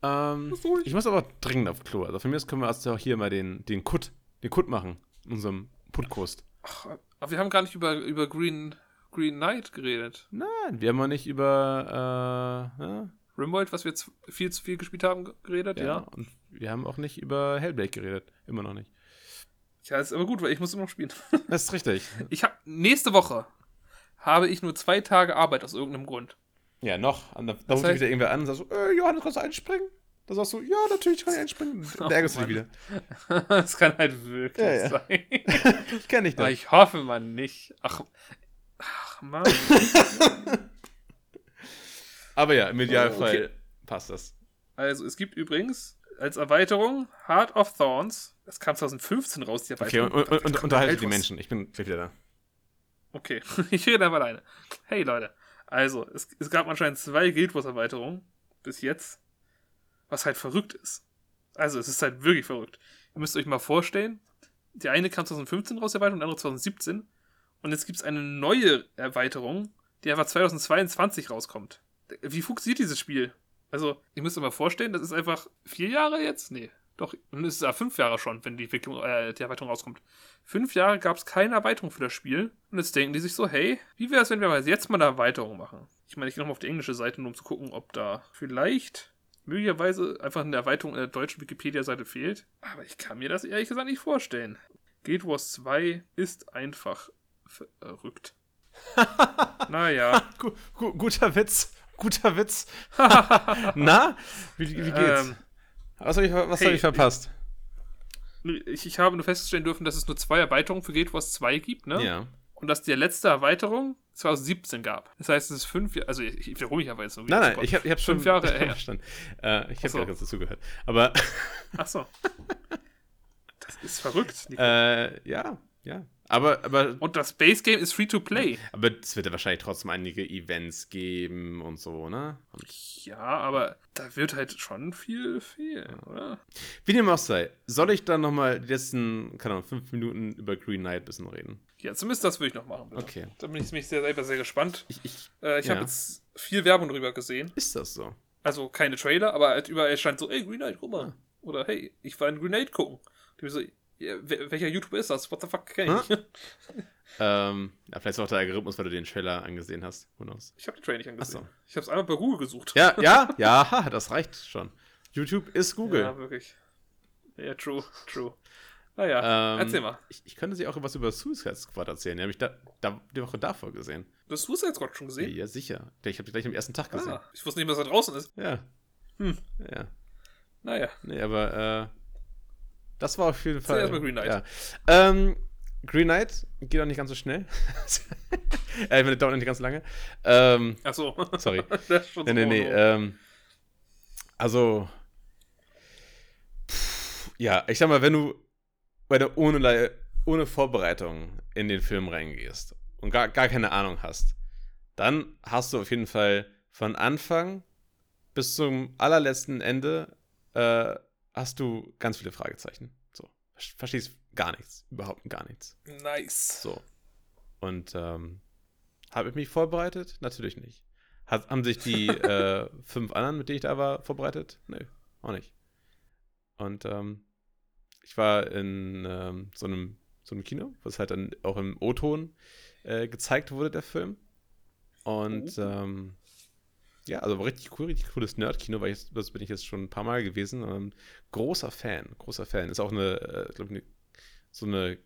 Ähm, Was soll ich? ich muss aber dringend auf Klo. Also von mir aus können wir erst auch hier mal den, den Kut, den Kut machen. In unserem Puttkost. Ach, aber wir haben gar nicht über, über Green, Green Knight geredet. Nein, wir haben noch nicht über, äh, ja, Rimworld, was wir viel zu viel gespielt haben, ge- geredet, ja. ja. Und wir haben auch nicht über Hellblade geredet. Immer noch nicht. Ja, ist aber gut, weil ich muss immer noch spielen. Das ist richtig. Ich habe nächste Woche habe ich nur zwei Tage Arbeit aus irgendeinem Grund. Ja, noch. Und Da, da ruft heißt- wieder irgendwer an und sagt so, äh, Johannes, kannst du einspringen? Da sagst du, ja, natürlich kann ich einspringen. Oh, Da ärgerst du dich wieder. das kann halt wirklich Ja, ja. sein. Ich kenn dich nicht. ich hoffe mal nicht. Ach, ach Mann. Aber ja, im Idealfall Okay. passt das. Also, es gibt übrigens als Erweiterung Heart of Thorns. Das kam 2015 raus, die Okay, Erweiterung. und, und, und unterhalte die Menschen. Ich bin gleich wieder da. Okay, ich rede einfach alleine. Hey Leute, also, es, es gab anscheinend zwei Guild Wars Erweiterungen bis jetzt, was halt verrückt ist. Also, es ist halt wirklich verrückt. Ihr müsst euch mal vorstellen, die eine kam 2015 raus, die Erweiterung, die andere 2017. Und jetzt gibt es eine neue Erweiterung, die einfach 2022 rauskommt. Wie funktioniert dieses Spiel? Also, ihr müsst euch mal vorstellen, das ist einfach vier Jahre jetzt? Nee, doch, dann ist es ja fünf Jahre schon, wenn die, Entwicklung, äh, die Erweiterung rauskommt. Fünf Jahre gab es keine Erweiterung für das Spiel. Und jetzt denken die sich so, hey, wie wäre es, wenn wir jetzt mal eine Erweiterung machen? Ich meine, ich gehe nochmal auf die englische Seite, nur um zu gucken, ob da vielleicht möglicherweise einfach eine Erweiterung in der deutschen Wikipedia-Seite fehlt. Aber ich kann mir das ehrlich gesagt nicht vorstellen. Guild Wars 2 ist einfach verrückt. naja. Gu guter Witz. Guter Witz. Na? Wie, wie geht's? Ähm, was habe ich, was hey, hab ich verpasst? ich, ich habe nur feststellen dürfen, dass es nur zwei Erweiterungen für Guild Wars 2 gibt, ne? Ja. Und dass die letzte Erweiterung 2017 gab. Das heißt, es ist fünf Jahre, also ich, ich wiederhole mich aber jetzt so. Nein, nein, ich habe hab schon Fünf Jahre her. verstanden. Äh, ich habe so. gerade ganz dazu gehört. Aber Ach so. Das ist verrückt. Äh, ja, ja. Aber, aber, Und das Base Game ist free to play. aber es wird ja wahrscheinlich trotzdem einige Events geben und so, ne? Und Ja, aber da wird halt schon viel fehlen, oder? wie dem auch sei, soll ich dann nochmal die letzten, keine Ahnung, fünf Minuten über Green Knight ein bisschen reden? Ja, zumindest das würde ich noch machen. Bitte. Okay. Da bin ich mich sehr, selber sehr gespannt. Ich, ich, Äh, ich Ja. habe jetzt viel Werbung drüber gesehen. ist das so? Also keine Trailer, aber halt überall stand so, ey, Grenade, guck mal. Ah. Oder hey, ich war in Grenade gucken. Die so, ja, welcher YouTuber ist das? What the fuck kenn ich? Ähm, ja, vielleicht ist auch der Algorithmus, weil du den Trailer angesehen hast. Who knows? Ich habe den Trailer nicht angesehen. Ach so. Ich habe es einmal bei Google gesucht. Ja, ja, ja, das reicht schon. YouTube ist Google. Ja, wirklich. Ja, true, true. Naja, Ähm, erzähl mal. Ich, ich könnte sie auch was über Suicide Squad erzählen. Die habe ich da, da, die Woche davor gesehen. Du hast Suicide Squad schon gesehen? ja sicher. Ich habe die gleich am ersten Tag gesehen. Ah, ich wusste nicht, was da draußen ist. Ja. Hm. Ja. Naja. Nee, aber äh, das war auf jeden Fall. erst mal Green Knight. Ja. Ähm, Green Knight geht auch nicht ganz so schnell. äh, ich meine, dauert nicht ganz lange. Ähm, Achso. Sorry. das ist schon nee, so nee, nee. Ähm, also, pff, ja, ich sag mal, wenn du bei der ohne, ohne Vorbereitung in den Film reingehst und gar, gar keine Ahnung hast, dann hast du auf jeden Fall von Anfang bis zum allerletzten Ende äh, hast du ganz viele Fragezeichen. So, ver- verstehst gar nichts, überhaupt gar nichts. Nice. So. Und ähm, habe ich mich vorbereitet? Natürlich nicht. Hat, haben sich die äh, fünf anderen, mit denen ich da war, vorbereitet? Nö, auch nicht. Und ähm, ich war in ähm, so, einem, so einem Kino, was halt dann auch im O-Ton äh, gezeigt wurde, der Film. Und ähm, ja, also richtig cool, richtig cooles Nerd-Kino, weil ich, das bin ich jetzt schon ein paar Mal gewesen. Ähm, großer Fan, großer Fan. Ist auch eine, äh, glaube eine, so eine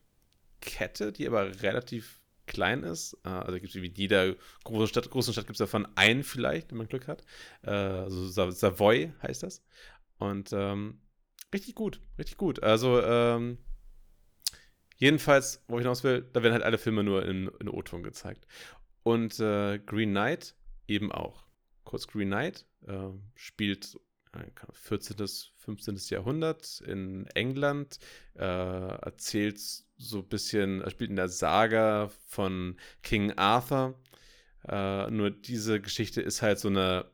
Kette, die aber relativ klein ist. Äh, also gibt es wie jeder große Stadt, großen Stadt gibt es davon einen vielleicht, wenn man Glück hat. Äh, also Sa- Savoy heißt das. Und ähm, richtig gut, richtig gut. Also ähm, jedenfalls, wo ich hinaus will, da werden halt alle Filme nur in, in O-Ton gezeigt. Und äh, Green Knight eben auch. Kurz Green Knight äh, spielt äh, 14. bis 15. Jahrhundert in England, äh, erzählt so ein bisschen, spielt in der Saga von King Arthur. Äh, nur diese Geschichte ist halt so eine,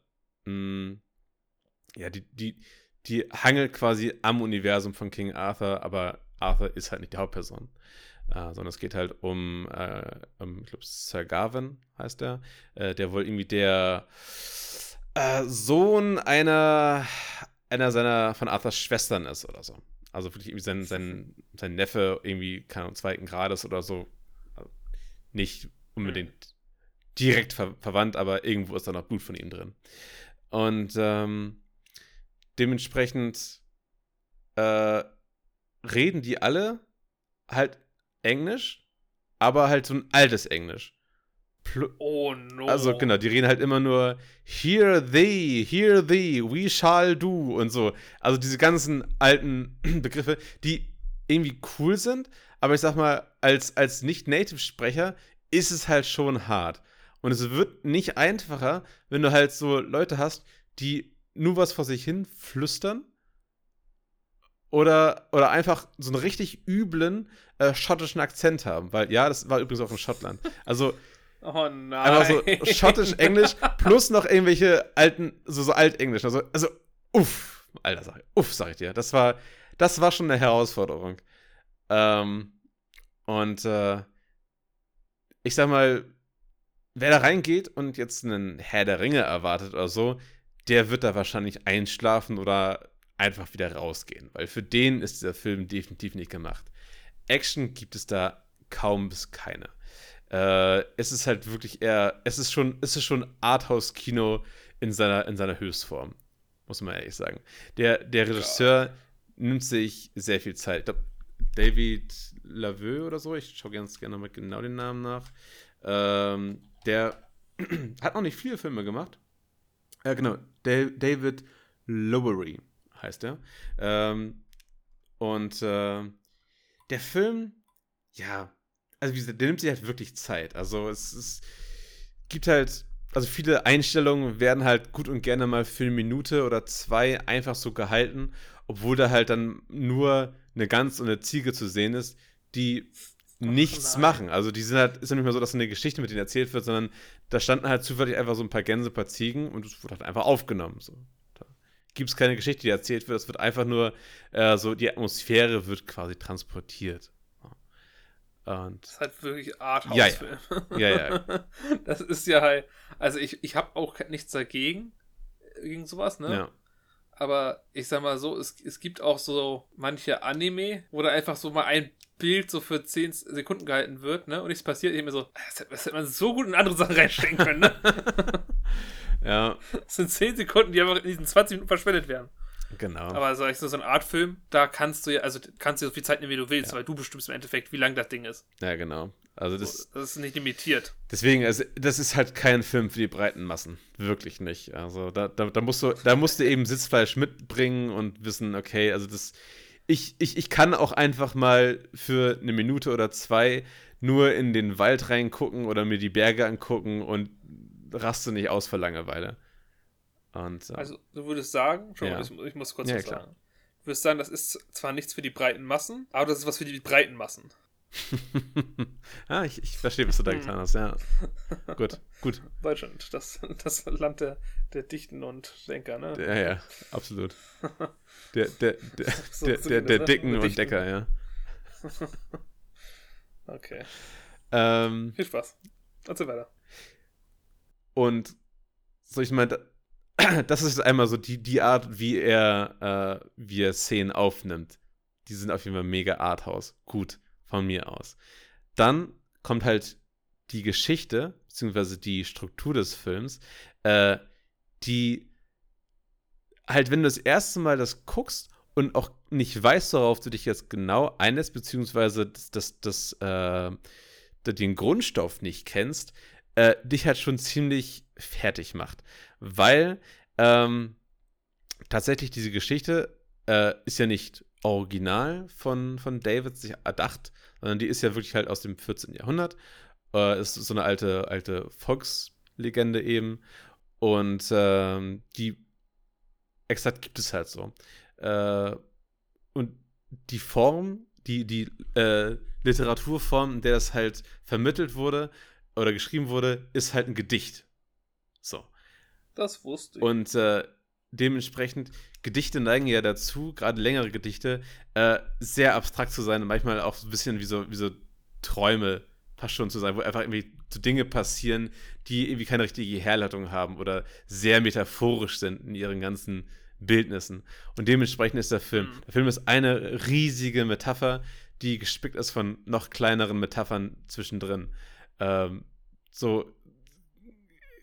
mh, ja, die, die, die hangelt quasi am Universum von King Arthur, aber Arthur ist halt nicht die Hauptperson. Äh, sondern es geht halt um, äh, um ich glaube, Sir Gawain heißt er, äh, der wohl irgendwie der äh, Sohn einer, einer seiner von Arthurs Schwestern ist oder so. Also wirklich irgendwie sein, sein, sein Neffe irgendwie, keine Ahnung, zweiten Grades oder so. Also Nicht unbedingt direkt ver verwandt, aber irgendwo ist da noch Blut von ihm drin. Und ähm, dementsprechend äh, reden die alle halt Englisch, aber halt so ein altes Englisch. Pl Oh no. also genau, die reden halt immer nur Hear thee, hear thee, we shall do und so. Also diese ganzen alten Begriffe, die irgendwie cool sind, aber ich sag mal, als, als Nicht-Native-Sprecher ist es halt schon hart. Und es wird nicht einfacher, wenn du halt so Leute hast, die nur was vor sich hin flüstern oder, oder einfach so einen richtig üblen äh, schottischen Akzent haben. Weil, ja, das war übrigens auch in Schottland. Also, Oh nein. Einfach so schottisch-englisch plus noch irgendwelche alten, so, so altenglisch. Also, also, uff, alter Sache. Uff, sag ich dir. Das war, das war schon eine Herausforderung. Ähm, und äh, ich sag mal, wer da reingeht und jetzt einen Herr der Ringe erwartet oder so, der wird da wahrscheinlich einschlafen oder einfach wieder rausgehen. Weil für den ist dieser Film definitiv nicht gemacht. Action gibt es da kaum bis keine. Äh, es ist halt wirklich eher, es ist schon, es ist schon Arthouse-Kino in seiner, in seiner Höchstform, muss man ehrlich sagen. Der, der Regisseur nimmt sich sehr viel Zeit. Ich glaube, David Laveux oder so, ich schaue ganz gerne mal genau den Namen nach. Ähm, der hat noch nicht viele Filme gemacht. Ja, genau, Da- David Lowery heißt er. Ähm, und äh, der Film, ja, also wie gesagt, der nimmt sich halt wirklich Zeit. Also es, es gibt halt, also viele Einstellungen werden halt gut und gerne mal für eine Minute oder zwei einfach so gehalten, obwohl da halt dann nur eine Gans und eine Ziege zu sehen ist, die nichts machen. Also die sind halt, ist ja nicht mehr so, dass eine Geschichte mit denen erzählt wird, sondern da standen halt zufällig einfach so ein paar Gänse, ein paar Ziegen und es wurde halt einfach aufgenommen. So. Gibt es keine Geschichte, die erzählt wird, es wird einfach nur äh, so, die Atmosphäre wird quasi transportiert. Und Das ist halt wirklich Ja, Arthouse-Film. ja, ja. Das ist ja halt. Also ich, ich habe auch nichts dagegen, gegen sowas, ne? ja. Aber ich sag mal so, es, es gibt auch so manche Anime, wo da einfach so mal ein Bild so für 10 Sekunden gehalten wird, ne? Und nichts passiert. Ich mir so, das hätte, das hätte man so gut in andere Sachen reinstecken können, ne? Ja, Das sind 10 Sekunden, die einfach in diesen 20 Minuten verschwendet werden. genau. Aber so, so ein Artfilm, da kannst du ja, also kannst du so viel Zeit nehmen, wie du willst, Ja. weil du bestimmst im Endeffekt, wie lang das Ding ist. ja, genau. Also das, Das ist nicht limitiert. deswegen, also, das ist halt kein Film für die breiten Massen. Wirklich nicht. Also da, da, da, musst du, da musst du eben Sitzfleisch mitbringen und wissen, okay, also das. ich, ich, ich kann auch einfach mal für eine Minute oder zwei nur in den Wald reingucken oder mir die Berge angucken und raste nicht aus vor Langeweile. Und, äh, Also, du würdest sagen, schon, Ja. ich, ich muss kurz Ja, was sagen. Du würdest sagen, das ist zwar nichts für die breiten Massen, aber das ist was für die breiten Massen. ah, ich, ich verstehe, was du da Hm. getan hast, ja. gut, gut. Deutschland, das, das Land der, der Dichten und Denker, ne? Ja, ja, absolut. Der, der, der, So- der, der, der? Dicken und Dichten. Decker, ja. Okay, Ähm, viel Spaß. Erzähl weiter. Und so, ich meine, das ist einmal so die, die Art, wie er, äh, wie er Szenen aufnimmt. Die sind auf jeden Fall mega Arthouse. Gut, von mir aus. Dann kommt halt die Geschichte, beziehungsweise die Struktur des Films, äh, die halt, wenn du das erste Mal das guckst und auch nicht weißt, worauf du dich jetzt genau einlässt, beziehungsweise das, das, das, äh, den Grundstoff nicht kennst, äh, dich halt schon ziemlich fertig macht. Weil ähm, tatsächlich diese Geschichte äh, ist ja nicht original von, von David sich erdacht, sondern die ist ja wirklich halt aus dem 14. Jahrhundert. Äh, ist so eine alte, alte Volkslegende eben. Und ähm, die exakt gibt es halt so. Äh, und die Form, die, die äh, Literaturform, in der das halt vermittelt wurde oder geschrieben wurde, ist halt ein Gedicht. So. Das wusste ich. Und äh, dementsprechend, Gedichte neigen ja dazu, gerade längere Gedichte, äh, sehr abstrakt zu sein und manchmal auch so ein bisschen wie so, wie so Träume fast schon zu sein, wo einfach irgendwie so Dinge passieren, die irgendwie keine richtige Herleitung haben oder sehr metaphorisch sind in ihren ganzen Bildnissen. Und dementsprechend ist der Film. Mhm. Der Film ist eine riesige Metapher, die gespickt ist von noch kleineren Metaphern zwischendrin. Ähm, so,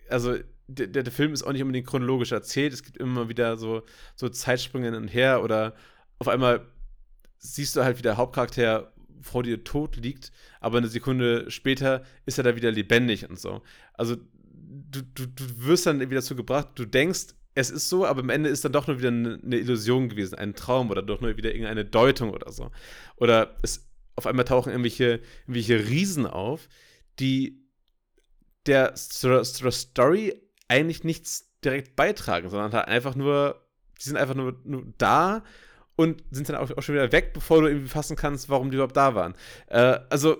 also der, der, Film ist auch nicht unbedingt chronologisch erzählt. Es gibt immer wieder so, so Zeitsprünge hin und her oder auf einmal siehst du halt, wie der Hauptcharakter vor dir tot liegt, aber eine Sekunde später ist er da wieder lebendig und so. Also du, du, du wirst dann wieder dazu gebracht, du denkst, es ist so, aber am Ende ist dann doch nur wieder eine Illusion gewesen, ein Traum oder doch nur wieder irgendeine Deutung oder so. Oder es auf einmal tauchen irgendwelche, irgendwelche Riesen auf, die der Sto- Sto- Story eigentlich nichts direkt beitragen, sondern halt einfach nur, die sind einfach nur, nur da und sind dann auch, schon wieder weg, bevor du irgendwie fassen kannst, warum die überhaupt da waren. Äh, also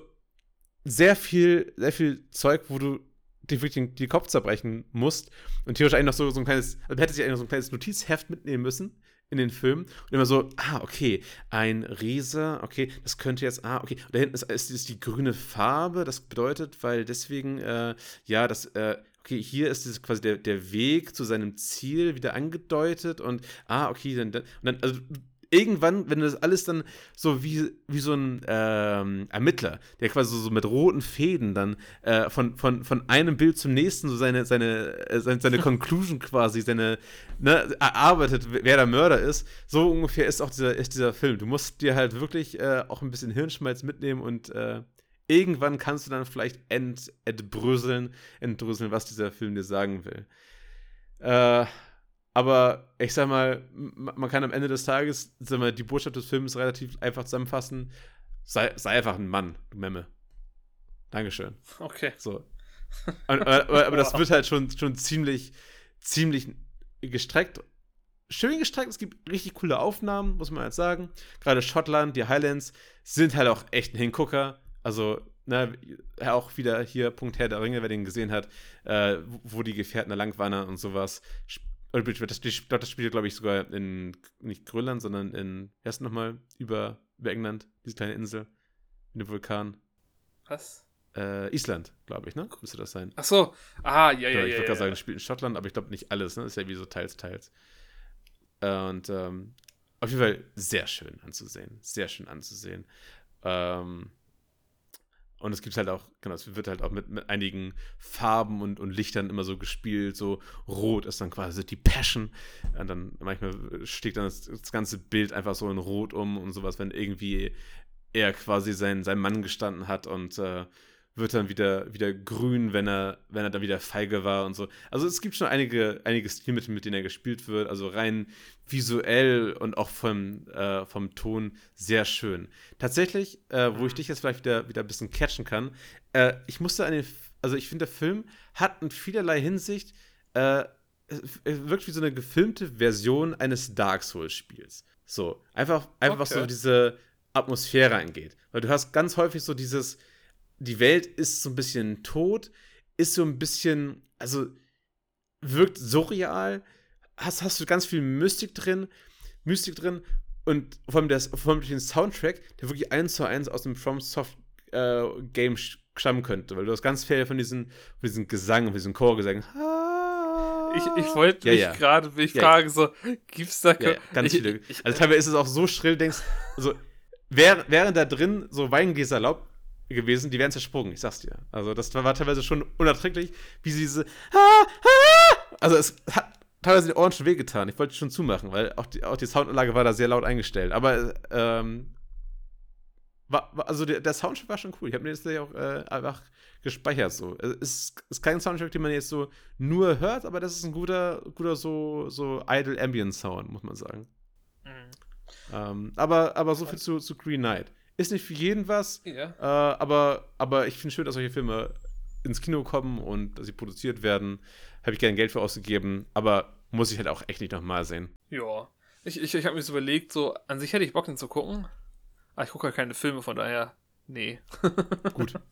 sehr viel, sehr viel Zeug, wo du dir wirklich den, die Kopf zerbrechen musst und theoretisch eigentlich noch so, so ein kleines, also du hättest ja eigentlich noch so ein kleines Notizheft mitnehmen müssen in den Film und immer so, ah, okay, ein Riese, okay, das könnte jetzt, ah, okay, und da hinten ist, ist, ist die grüne Farbe, das bedeutet, weil deswegen, äh, ja, das, äh, okay, hier ist das quasi der, der Weg zu seinem Ziel wieder angedeutet und, ah, okay, dann, dann, und dann also irgendwann, wenn du das alles dann so wie, wie so ein ähm, Ermittler, der quasi so, so mit roten Fäden dann äh, von, von, von einem Bild zum nächsten so seine, seine, äh, seine, seine Conclusion quasi, seine, ne, erarbeitet, wer der Mörder ist, so ungefähr ist auch dieser, ist dieser Film. Du musst dir halt wirklich äh, auch ein bisschen Hirnschmalz mitnehmen und äh, irgendwann kannst du dann vielleicht ent, entbröseln, entdröseln, was dieser Film dir sagen will. Äh, aber ich sag mal, man kann am Ende des Tages, sag mal, die Botschaft des Films relativ einfach zusammenfassen. Sei, sei einfach ein Mann, du Memme. Dankeschön. Okay. So. Und, aber, aber das wird halt schon, schon ziemlich, ziemlich gestreckt. Schön gestreckt, es gibt richtig coole Aufnahmen, muss man halt sagen. Gerade Schottland, die Highlands sind halt auch echt ein Hingucker. Also, ne, auch wieder hier Punkt Herr der Ringe, wer den gesehen hat, äh, wo- wo die Gefährten da lang wandern und sowas. Das, das, spielt, glaube ich, sogar in, nicht Grönland, sondern in, heißt nochmal, über, über England, diese kleine Insel, mit dem Vulkan. Was? Äh, Island, glaube ich, ne? Müsste das sein. Ach so. Ah, ja, ja, ich würde ja, gerade sagen, das spielt in Schottland, aber ich glaube nicht alles, ne? Ist ja wie so teils, teils. Und ähm, auf jeden Fall sehr schön anzusehen. Sehr schön anzusehen. Ähm, und es gibt halt auch, genau, es wird halt auch mit, mit einigen Farben und, und Lichtern immer so gespielt. So rot ist dann quasi die Passion. Und dann manchmal steht dann das, das ganze Bild einfach so in Rot um und sowas, wenn irgendwie er quasi sein, sein Mann gestanden hat und äh, wird dann wieder, wieder grün, wenn er, wenn er dann wieder feige war und so. Also es gibt schon einige, einige Stilmittel, mit denen er gespielt wird. Also rein visuell und auch vom, äh, vom Ton sehr schön. Tatsächlich, äh, wo ich dich jetzt vielleicht wieder, wieder ein bisschen catchen kann, äh, ich musste an den, also ich finde, der Film hat in vielerlei Hinsicht äh, wirkt wie so eine gefilmte Version eines Dark Souls-Spiels. So, einfach, einfach Okay. so diese Atmosphäre angeht. Weil du hast ganz häufig so dieses, die Welt ist so ein bisschen tot, ist so ein bisschen, also wirkt surreal, hast, hast du ganz viel Mystik drin, Mystik drin und vor allem, das, vor allem durch den Soundtrack, der wirklich eins zu eins aus dem From Soft äh, Game stammen könnte, weil du hast ganz viel von diesen, von diesen Gesang, von diesen Chorgesängen. Ich, ich wollte Ja, mich ja. gerade, mich Ja, fragen, so, gibt's da Ja, ganz ich, viele. Ich, also teilweise ist es auch so schrill, denkst, also wär, wären da drin so Weingläser erlaubt gewesen, die wären zersprungen, ich sag's dir. Also das war teilweise schon unerträglich, wie sie diese also es hat teilweise die Ohren schon wehgetan. Ich wollte schon zumachen, weil auch die, auch die Soundanlage war da sehr laut eingestellt. Aber ähm, war, war, also der, der Soundtrack war schon cool. Ich habe mir das auch äh, einfach gespeichert. So. Es ist, ist kein Soundtrack, den man jetzt so nur hört, aber das ist ein guter, guter so, so Idle Ambient Sound, muss man sagen. Mhm. Ähm, aber, aber so viel zu, zu Green Knight. Ist nicht für jeden was, Ja. äh, aber, aber ich finde schön, dass solche Filme ins Kino kommen und dass sie produziert werden. Habe ich gerne Geld für ausgegeben, aber muss ich halt auch echt nicht nochmal sehen. Ja. Ich, ich, ich habe mir so überlegt, so, an sich hätte ich Bock, den zu gucken. Aber ich gucke halt keine Filme, von daher, nee. Gut.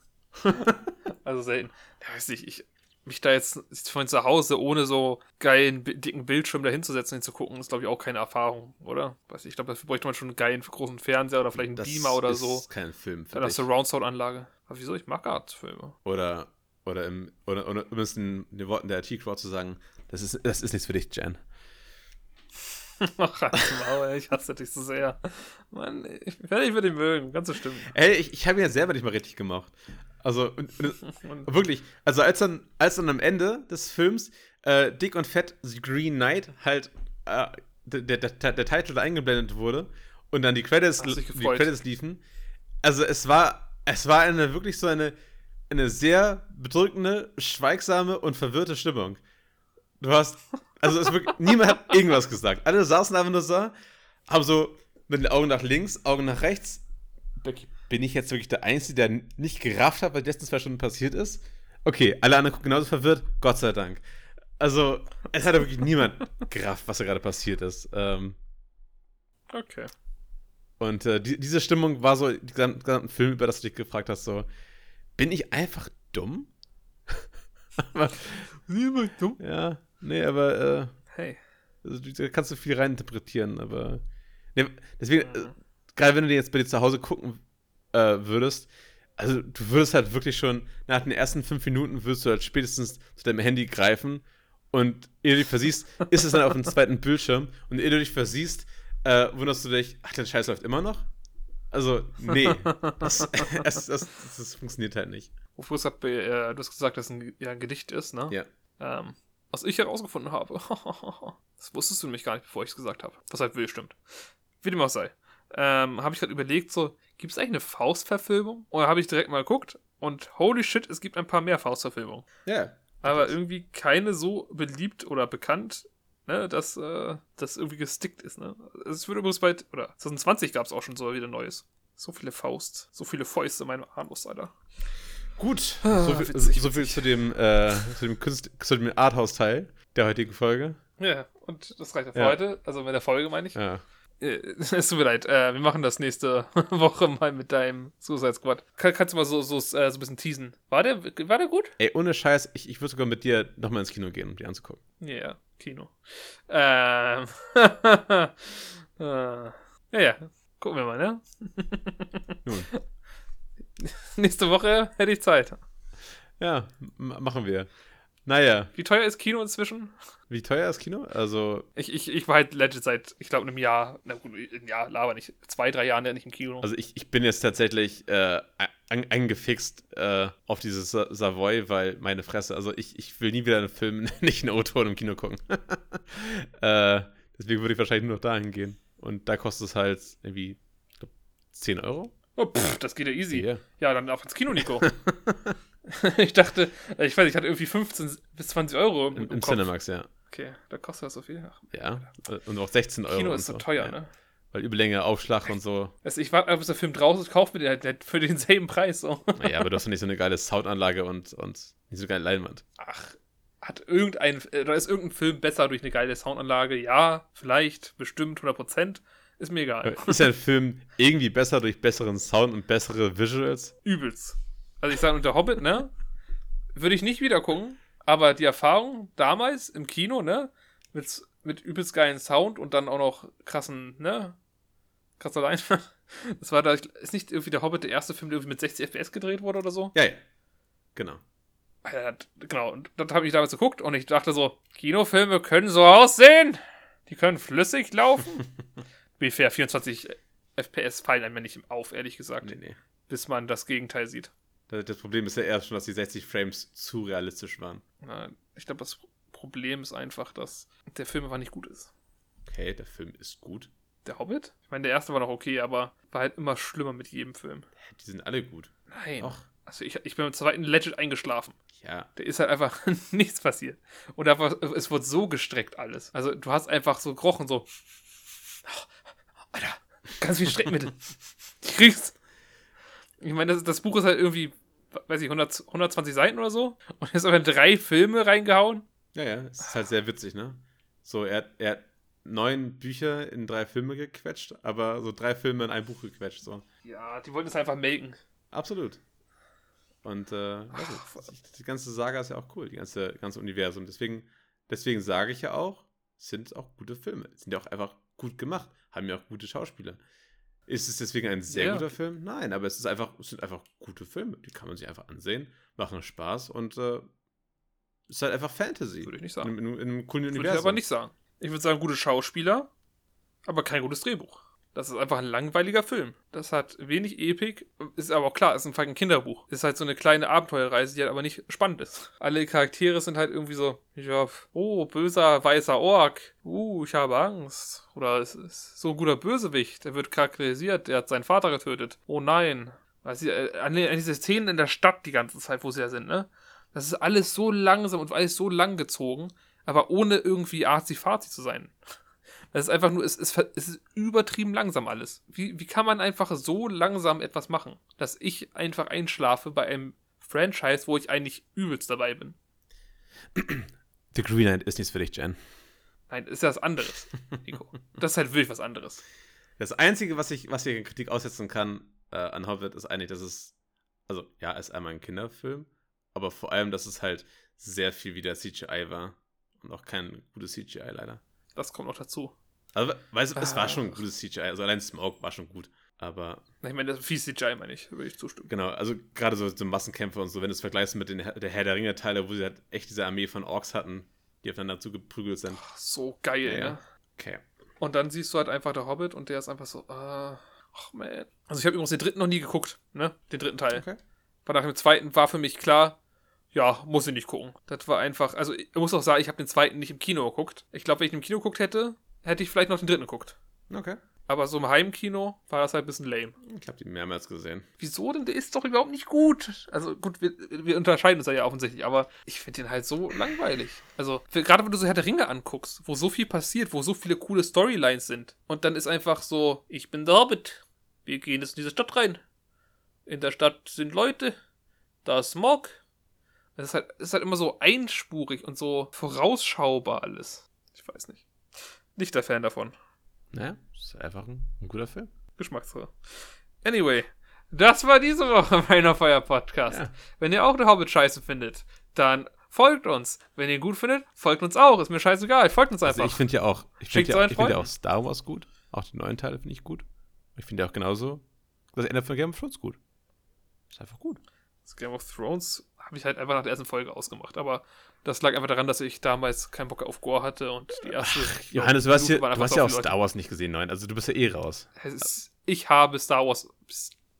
Also selten. Ja, weiß nicht, ich, mich da jetzt von zu Hause ohne so geilen, dicken Bildschirm da hinzusetzen und zu gucken, ist, glaube ich, auch keine Erfahrung, oder? Weiß ich, ich glaube, dafür bräuchte man schon einen geilen großen Fernseher oder vielleicht einen Das Beamer oder ist so. kein Film für eine dich. Surround-Sound-Anlage. Aber wieso? Ich mag Artfilme. Oder, oder, im, oder, oder um es in den Worten der IT-Crowd zu sagen, das ist, das ist nichts für dich, Jan. Ach, halt's Maul, ich hasse dich so sehr. Mann, ich werde ich würde ihn mögen, ganz so stimmt. Ey, ich, ich habe ihn ja selber nicht mal richtig gemacht. Also, und, und, Wirklich, also als dann, als dann am Ende des Films äh, dick und fett The Green Knight halt äh, der, der, der, der Titel eingeblendet wurde und dann die Credits, die. Credits liefen, also es war, es war eine wirklich so eine, eine sehr bedrückende, schweigsame und verwirrte Stimmung. Du hast, also es wirklich, niemand hat irgendwas gesagt. Alle saßen einfach nur so, haben so mit den Augen nach links, Augen nach rechts. Okay, Bin ich jetzt wirklich der Einzige, der nicht gerafft hat, was letzten zwei Stunden passiert ist? Okay, alle anderen gucken genauso verwirrt, Gott sei Dank. Also, es hat ja wirklich niemand gerafft, was da gerade passiert ist. Ähm, okay. und äh, die, diese Stimmung war so, den gesamten, gesamten Film, über das du dich gefragt hast, so, bin ich einfach dumm? aber, dumm. ja, nee, aber, äh, Hey. also, da kannst du viel reininterpretieren, aber, nee, deswegen, äh, Mhm. gerade wenn du den jetzt bei dir zu Hause gucken äh, würdest, also du würdest halt wirklich schon nach den ersten fünf Minuten würdest du halt spätestens zu deinem Handy greifen und ehe du dich versiehst, ist es dann auf dem zweiten Bildschirm und ehe du dich versiehst, äh, wunderst du dich, ach, der Scheiß läuft immer noch? Also, nee, das, das, das, das funktioniert halt nicht. Wofür hat, äh, du hast gesagt, dass es ein, ja, ein Gedicht ist, ne? Ja. Ähm, was ich herausgefunden habe. das wusstest du nämlich gar nicht, bevor ich es gesagt habe. Was halt will, stimmt. Wie dem auch sei. Ähm, habe ich gerade überlegt, so, gibt es eigentlich eine Faust-Verfilmung? Oder habe ich direkt mal geguckt und holy shit, es gibt ein paar mehr Faust-Verfilmungen. Ja. Aber irgendwie keine so beliebt oder bekannt, ne, dass äh, das irgendwie gestickt ist, ne? Es wird übrigens bald, oder 2020 gab es auch schon so wieder Neues. So viele Faust, so viele Fäuste in meinem Anus, Alter. Gut, Ah, so, viel, witzig, so viel zu dem, äh, zu dem, zu dem Arthouse-Teil der heutigen Folge. Ja, und das reicht ja für Ja. heute. Also mit der Folge meine ich. Ja. Äh, Es tut mir leid, äh, wir machen das nächste Woche mal mit deinem Suicide Squad. Kann, kannst du mal so, so, äh, so ein bisschen teasen? War der, war der gut? Ey, ohne Scheiß, ich, ich würde sogar mit dir nochmal ins Kino gehen, um die anzugucken. Ja, ja, Kino. Ähm. äh, ja, ja. Gucken wir mal, ne? Nun. Nächste Woche hätte ich Zeit. Ja, machen wir. Naja, Wie teuer ist Kino inzwischen? wie teuer ist Kino? Also, Ich, ich, ich war halt legit seit, ich glaube, einem Jahr, na gut, ein Jahr, laber nicht, zwei, drei Jahren ja nicht im Kino. also ich, ich bin jetzt tatsächlich äh, an, angefixt äh, auf dieses Sa Savoy, weil meine Fresse, also ich, ich will nie wieder einen Film nicht in O-Ton im Kino gucken. äh, deswegen würde ich wahrscheinlich nur noch dahin gehen. Und da kostet es halt irgendwie, ich glaub, 10 Euro. Oh, pff, das geht ja easy. Hier. Ja, dann auf ins Kino, Nico. ich dachte, ich weiß, ich hatte irgendwie 15 bis 20 Euro im, Im, im. Cinemax, ja. Okay, da kostet das so viel. Ach, Ja. Und auch 16 Euro. Kino ist so teuer, ne? Weil Überlänge, Aufschlag und so. Also ich warte, bis der Film draußen ist, kauf mir den halt für denselben Preis. So. Naja, aber du hast ja nicht so eine geile Soundanlage und, und nicht so eine geile Leinwand. Ach, hat irgendein, äh, oder ist irgendein Film besser durch eine geile Soundanlage? Ja, vielleicht, bestimmt, 100%. Ist mir egal. Ist ja ein Film irgendwie besser durch besseren Sound und bessere Visuals? Übelst. Also ich sage, unter Hobbit, ne? Würde ich nicht wieder gucken, aber die Erfahrung damals im Kino, ne? Mit, mit übelst geilen Sound und dann auch noch krassen, ne? Krasser Leinwand. Das war da, ist nicht irgendwie der Hobbit der erste Film, der irgendwie mit 60 FPS gedreht wurde oder so? Ja, ja. Genau. Das- genau, und das habe ich damals geguckt und ich dachte so, Kinofilme können so aussehen. Die können flüssig laufen. Wie fair, 24 FPS fallen einem ja nicht auf, ehrlich gesagt, Nee, nee. bis man das Gegenteil sieht. Das, Problem ist ja erst schon, dass die 60 Frames zu realistisch waren. Na, Ich glaube, das Problem ist einfach, dass der Film einfach nicht gut ist. Okay, der Film ist gut. Der Hobbit? Ich meine, der erste war noch okay, aber war halt immer schlimmer mit jedem Film. Die sind alle gut. Nein. Och. Also ich, ich bin beim zweiten legit eingeschlafen. Ja. Da ist halt einfach nichts passiert. Und einfach, es wird so gestreckt alles. Also du hast einfach so gerochen, so. Alter, ganz viel Streckmittel. Ich krieg's. Ich meine, das, das Buch ist halt irgendwie, weiß ich, 100, 120 Seiten oder so. Und jetzt aber drei Filme reingehauen. Ja, ja. Es ist halt sehr witzig, ne? So, er, hat- er hat neun Bücher in drei Filme gequetscht, aber so drei Filme in ein Buch gequetscht. So. Ja, die wollten es einfach melken. Absolut. Und äh, gut, die, ganze Saga ist ja auch cool, die ganze, ganze Universum. Deswegen, deswegen sage ich ja auch, es sind auch gute Filme. Sind ja auch einfach gut gemacht, haben ja auch gute Schauspieler. Ist es deswegen ein sehr Ja. guter Film? Nein, aber es ist einfach, es sind einfach gute Filme. Die kann man sich einfach ansehen, machen Spaß und äh, ist halt einfach Fantasy. Würde ich nicht In, sagen. in, einem- in einem coolen Würde ich Universum. aber nicht sagen. Ich würde sagen, gute Schauspieler, aber kein gutes Drehbuch. Das ist einfach ein langweiliger Film. Das hat wenig Epik, ist aber auch klar, ist ein fucking Kinderbuch. Ist halt so eine kleine Abenteuerreise, die halt aber nicht spannend ist. Alle Charaktere sind halt irgendwie so, ja, oh, böser weißer Ork. Uh, ich habe Angst. Oder es ist so ein guter Bösewicht. Der wird charakterisiert, der hat seinen Vater getötet. Oh nein. Du, äh, an, an diese Szenen in der Stadt die ganze Zeit, wo sie ja sind, ne? Das ist alles so langsam und alles so lang gezogen, aber ohne irgendwie arzi-fazi zu sein. Das ist einfach nur, es ist, es ist übertrieben langsam alles. Wie, wie kann man einfach so langsam etwas machen, dass ich einfach einschlafe bei einem Franchise, wo ich eigentlich übelst dabei bin? The Green Knight ist nichts für dich, Jen. Nein, ist ja was anderes, Nico. Das ist halt wirklich was anderes. Das Einzige, was ich, was ich in Kritik aussetzen kann äh, an Hobbit, ist eigentlich, dass es, also ja, es ist einmal ein Kinderfilm, aber vor allem, dass es halt sehr viel wieder CGI war. Und auch kein gutes CGI leider. Das kommt noch dazu. Also, weißt du, es war Ah. schon ein gutes CGI. Also allein Smoke war schon gut. Aber Ich meine, das ist fies CGI, meine ich, würde ich zustimmen. genau, also gerade so, so Massenkämpfe und so, wenn du es vergleichst mit den Herr- der Herr der Ringe-Teile, wo sie halt echt diese Armee von Orks hatten, die aufeinander zugeprügelt sind. So geil, Ja, ja. ne? Okay. Und dann siehst du halt einfach der Hobbit und der ist einfach so, äh, ach man. Also ich habe übrigens den dritten noch nie geguckt, ne? Den dritten Teil. Okay. Aber nach dem zweiten war für mich klar, ja, muss ich nicht gucken. Das war einfach, also ich muss auch sagen, ich habe den zweiten nicht im Kino geguckt. Ich glaube, wenn ich ihn im Kino geguckt hätte, hätte ich vielleicht noch den dritten geguckt. Okay. Aber so im Heimkino war das halt ein bisschen lame. Ich habe die mehrmals gesehen. Wieso denn? Der ist doch überhaupt nicht gut. Also gut, wir, wir unterscheiden uns ja offensichtlich, aber ich finde den halt so langweilig. Also gerade wenn du so Herr der Ringe anguckst, wo so viel passiert, wo so viele coole Storylines sind und dann ist einfach so, ich bin der Hobbit. Wir gehen jetzt in diese Stadt rein. In der Stadt sind Leute. Da ist Smog. Das ist halt, ist halt immer so einspurig und so vorausschaubar alles. Ich weiß nicht. Nicht der Fan davon. Naja, ist einfach ein, ein guter Film. Geschmackssache. Anyway, das war diese Woche meiner Feuer Podcast. Ja. Wenn ihr auch der Hobbit scheiße findet, dann folgt uns. Wenn ihr ihn gut findet, folgt uns auch. Ist mir scheißegal. Folgt uns einfach. Also ich finde ja auch, ich finde ja, find ja auch Star Wars gut. Auch die neuen Teile finde ich gut. Ich finde ja auch genauso das Ende von Game of Thrones gut. Ist einfach gut. Das Game of Thrones habe ich halt einfach nach der ersten Folge ausgemacht. Aber das lag einfach daran, dass ich damals keinen Bock auf Gore hatte und die erste. Johannes, du hast, hier, du hast ja auch Star Wars nicht gesehen, neun. Also du bist ja eh raus. Ist, ich habe Star Wars,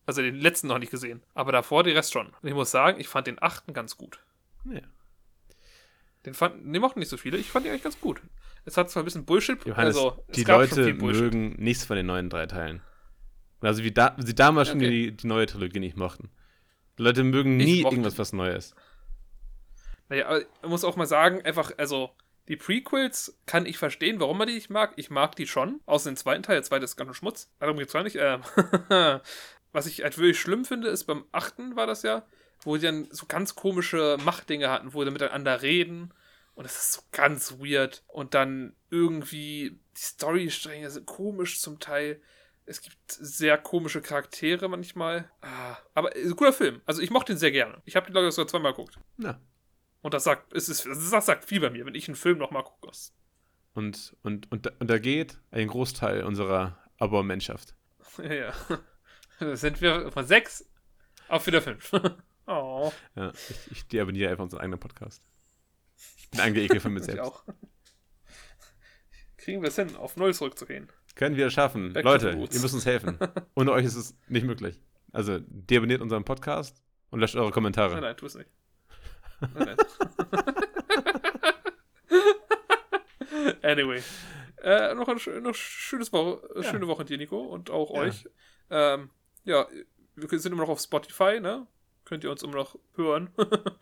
also den letzten noch nicht gesehen. Aber davor den Rest schon. Und ich muss sagen, ich fand den achten ganz gut. Ja. Den fanden, den mochten nicht so viele. Ich fand den eigentlich ganz gut. Es hat zwar ein bisschen Bullshit, Johannes, also es die gab schon Leute viel Bullshit. mögen nichts von den neuen drei Teilen. Also wie, da, sie damals schon Okay. die, die neue Trilogie nicht mochten. Die Leute mögen nie mochte irgendwas, die. was neu ist. Naja, aber man muss auch mal sagen, einfach, also, die Prequels kann ich verstehen, warum man die nicht mag. Ich mag die schon. Außer den zweiten Teil. Der zweite ist ganz schön Schmutz. Darum geht's gar nicht. Ähm, was ich halt wirklich schlimm finde, ist beim achten war das ja, wo die dann so ganz komische Machtdinge hatten, wo die miteinander reden. Und das ist so ganz weird. Und dann irgendwie, die Storystränge sind komisch zum Teil. Es gibt sehr komische Charaktere manchmal. Ah, aber guter Film. Also ich mochte ihn sehr gerne. Ich habe den, glaube ich, sogar zweimal geguckt. Ja. Und das sagt, es ist, das sagt viel bei mir, wenn ich einen Film nochmal gucke. Und, und, und, da- und da geht ein Großteil unserer Abonmentschaft. Ja, ja. Da sind wir von sechs auf wieder fünf. Oh, Ja, ich, ich deabonniere einfach unseren eigenen Podcast. Ich bin angeekelt von mir ich selbst. auch. Kriegen wir es hin, auf Null zurückzugehen. Können wir es schaffen. Back Leute, ihr müsst uns helfen. Ohne euch ist es nicht möglich. Also, deabonniert unseren Podcast und löscht eure Kommentare. Nein, nein, tu es nicht. Nein. anyway. Äh, noch ein sch- noch schönes Woche, äh, Ja. schöne Woche dir, Nico, und auch Ja. euch. Ähm, ja, wir sind immer noch auf Spotify, ne? Könnt ihr uns immer noch hören.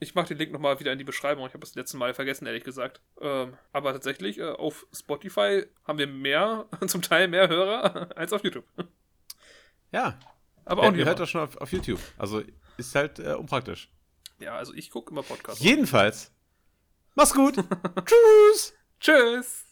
ich mache den Link nochmal wieder in die Beschreibung. Ich habe das letzte Mal vergessen, ehrlich gesagt. Ähm, aber tatsächlich, äh, auf Spotify haben wir mehr, zum Teil mehr Hörer als auf YouTube. Ja, Aber ja auch nicht. ihr hört das schon auf, auf YouTube. Also, ist halt äh, unpraktisch. Ja, also ich gucke immer Podcasts. Jedenfalls, mach's gut. Tschüss. Tschüss!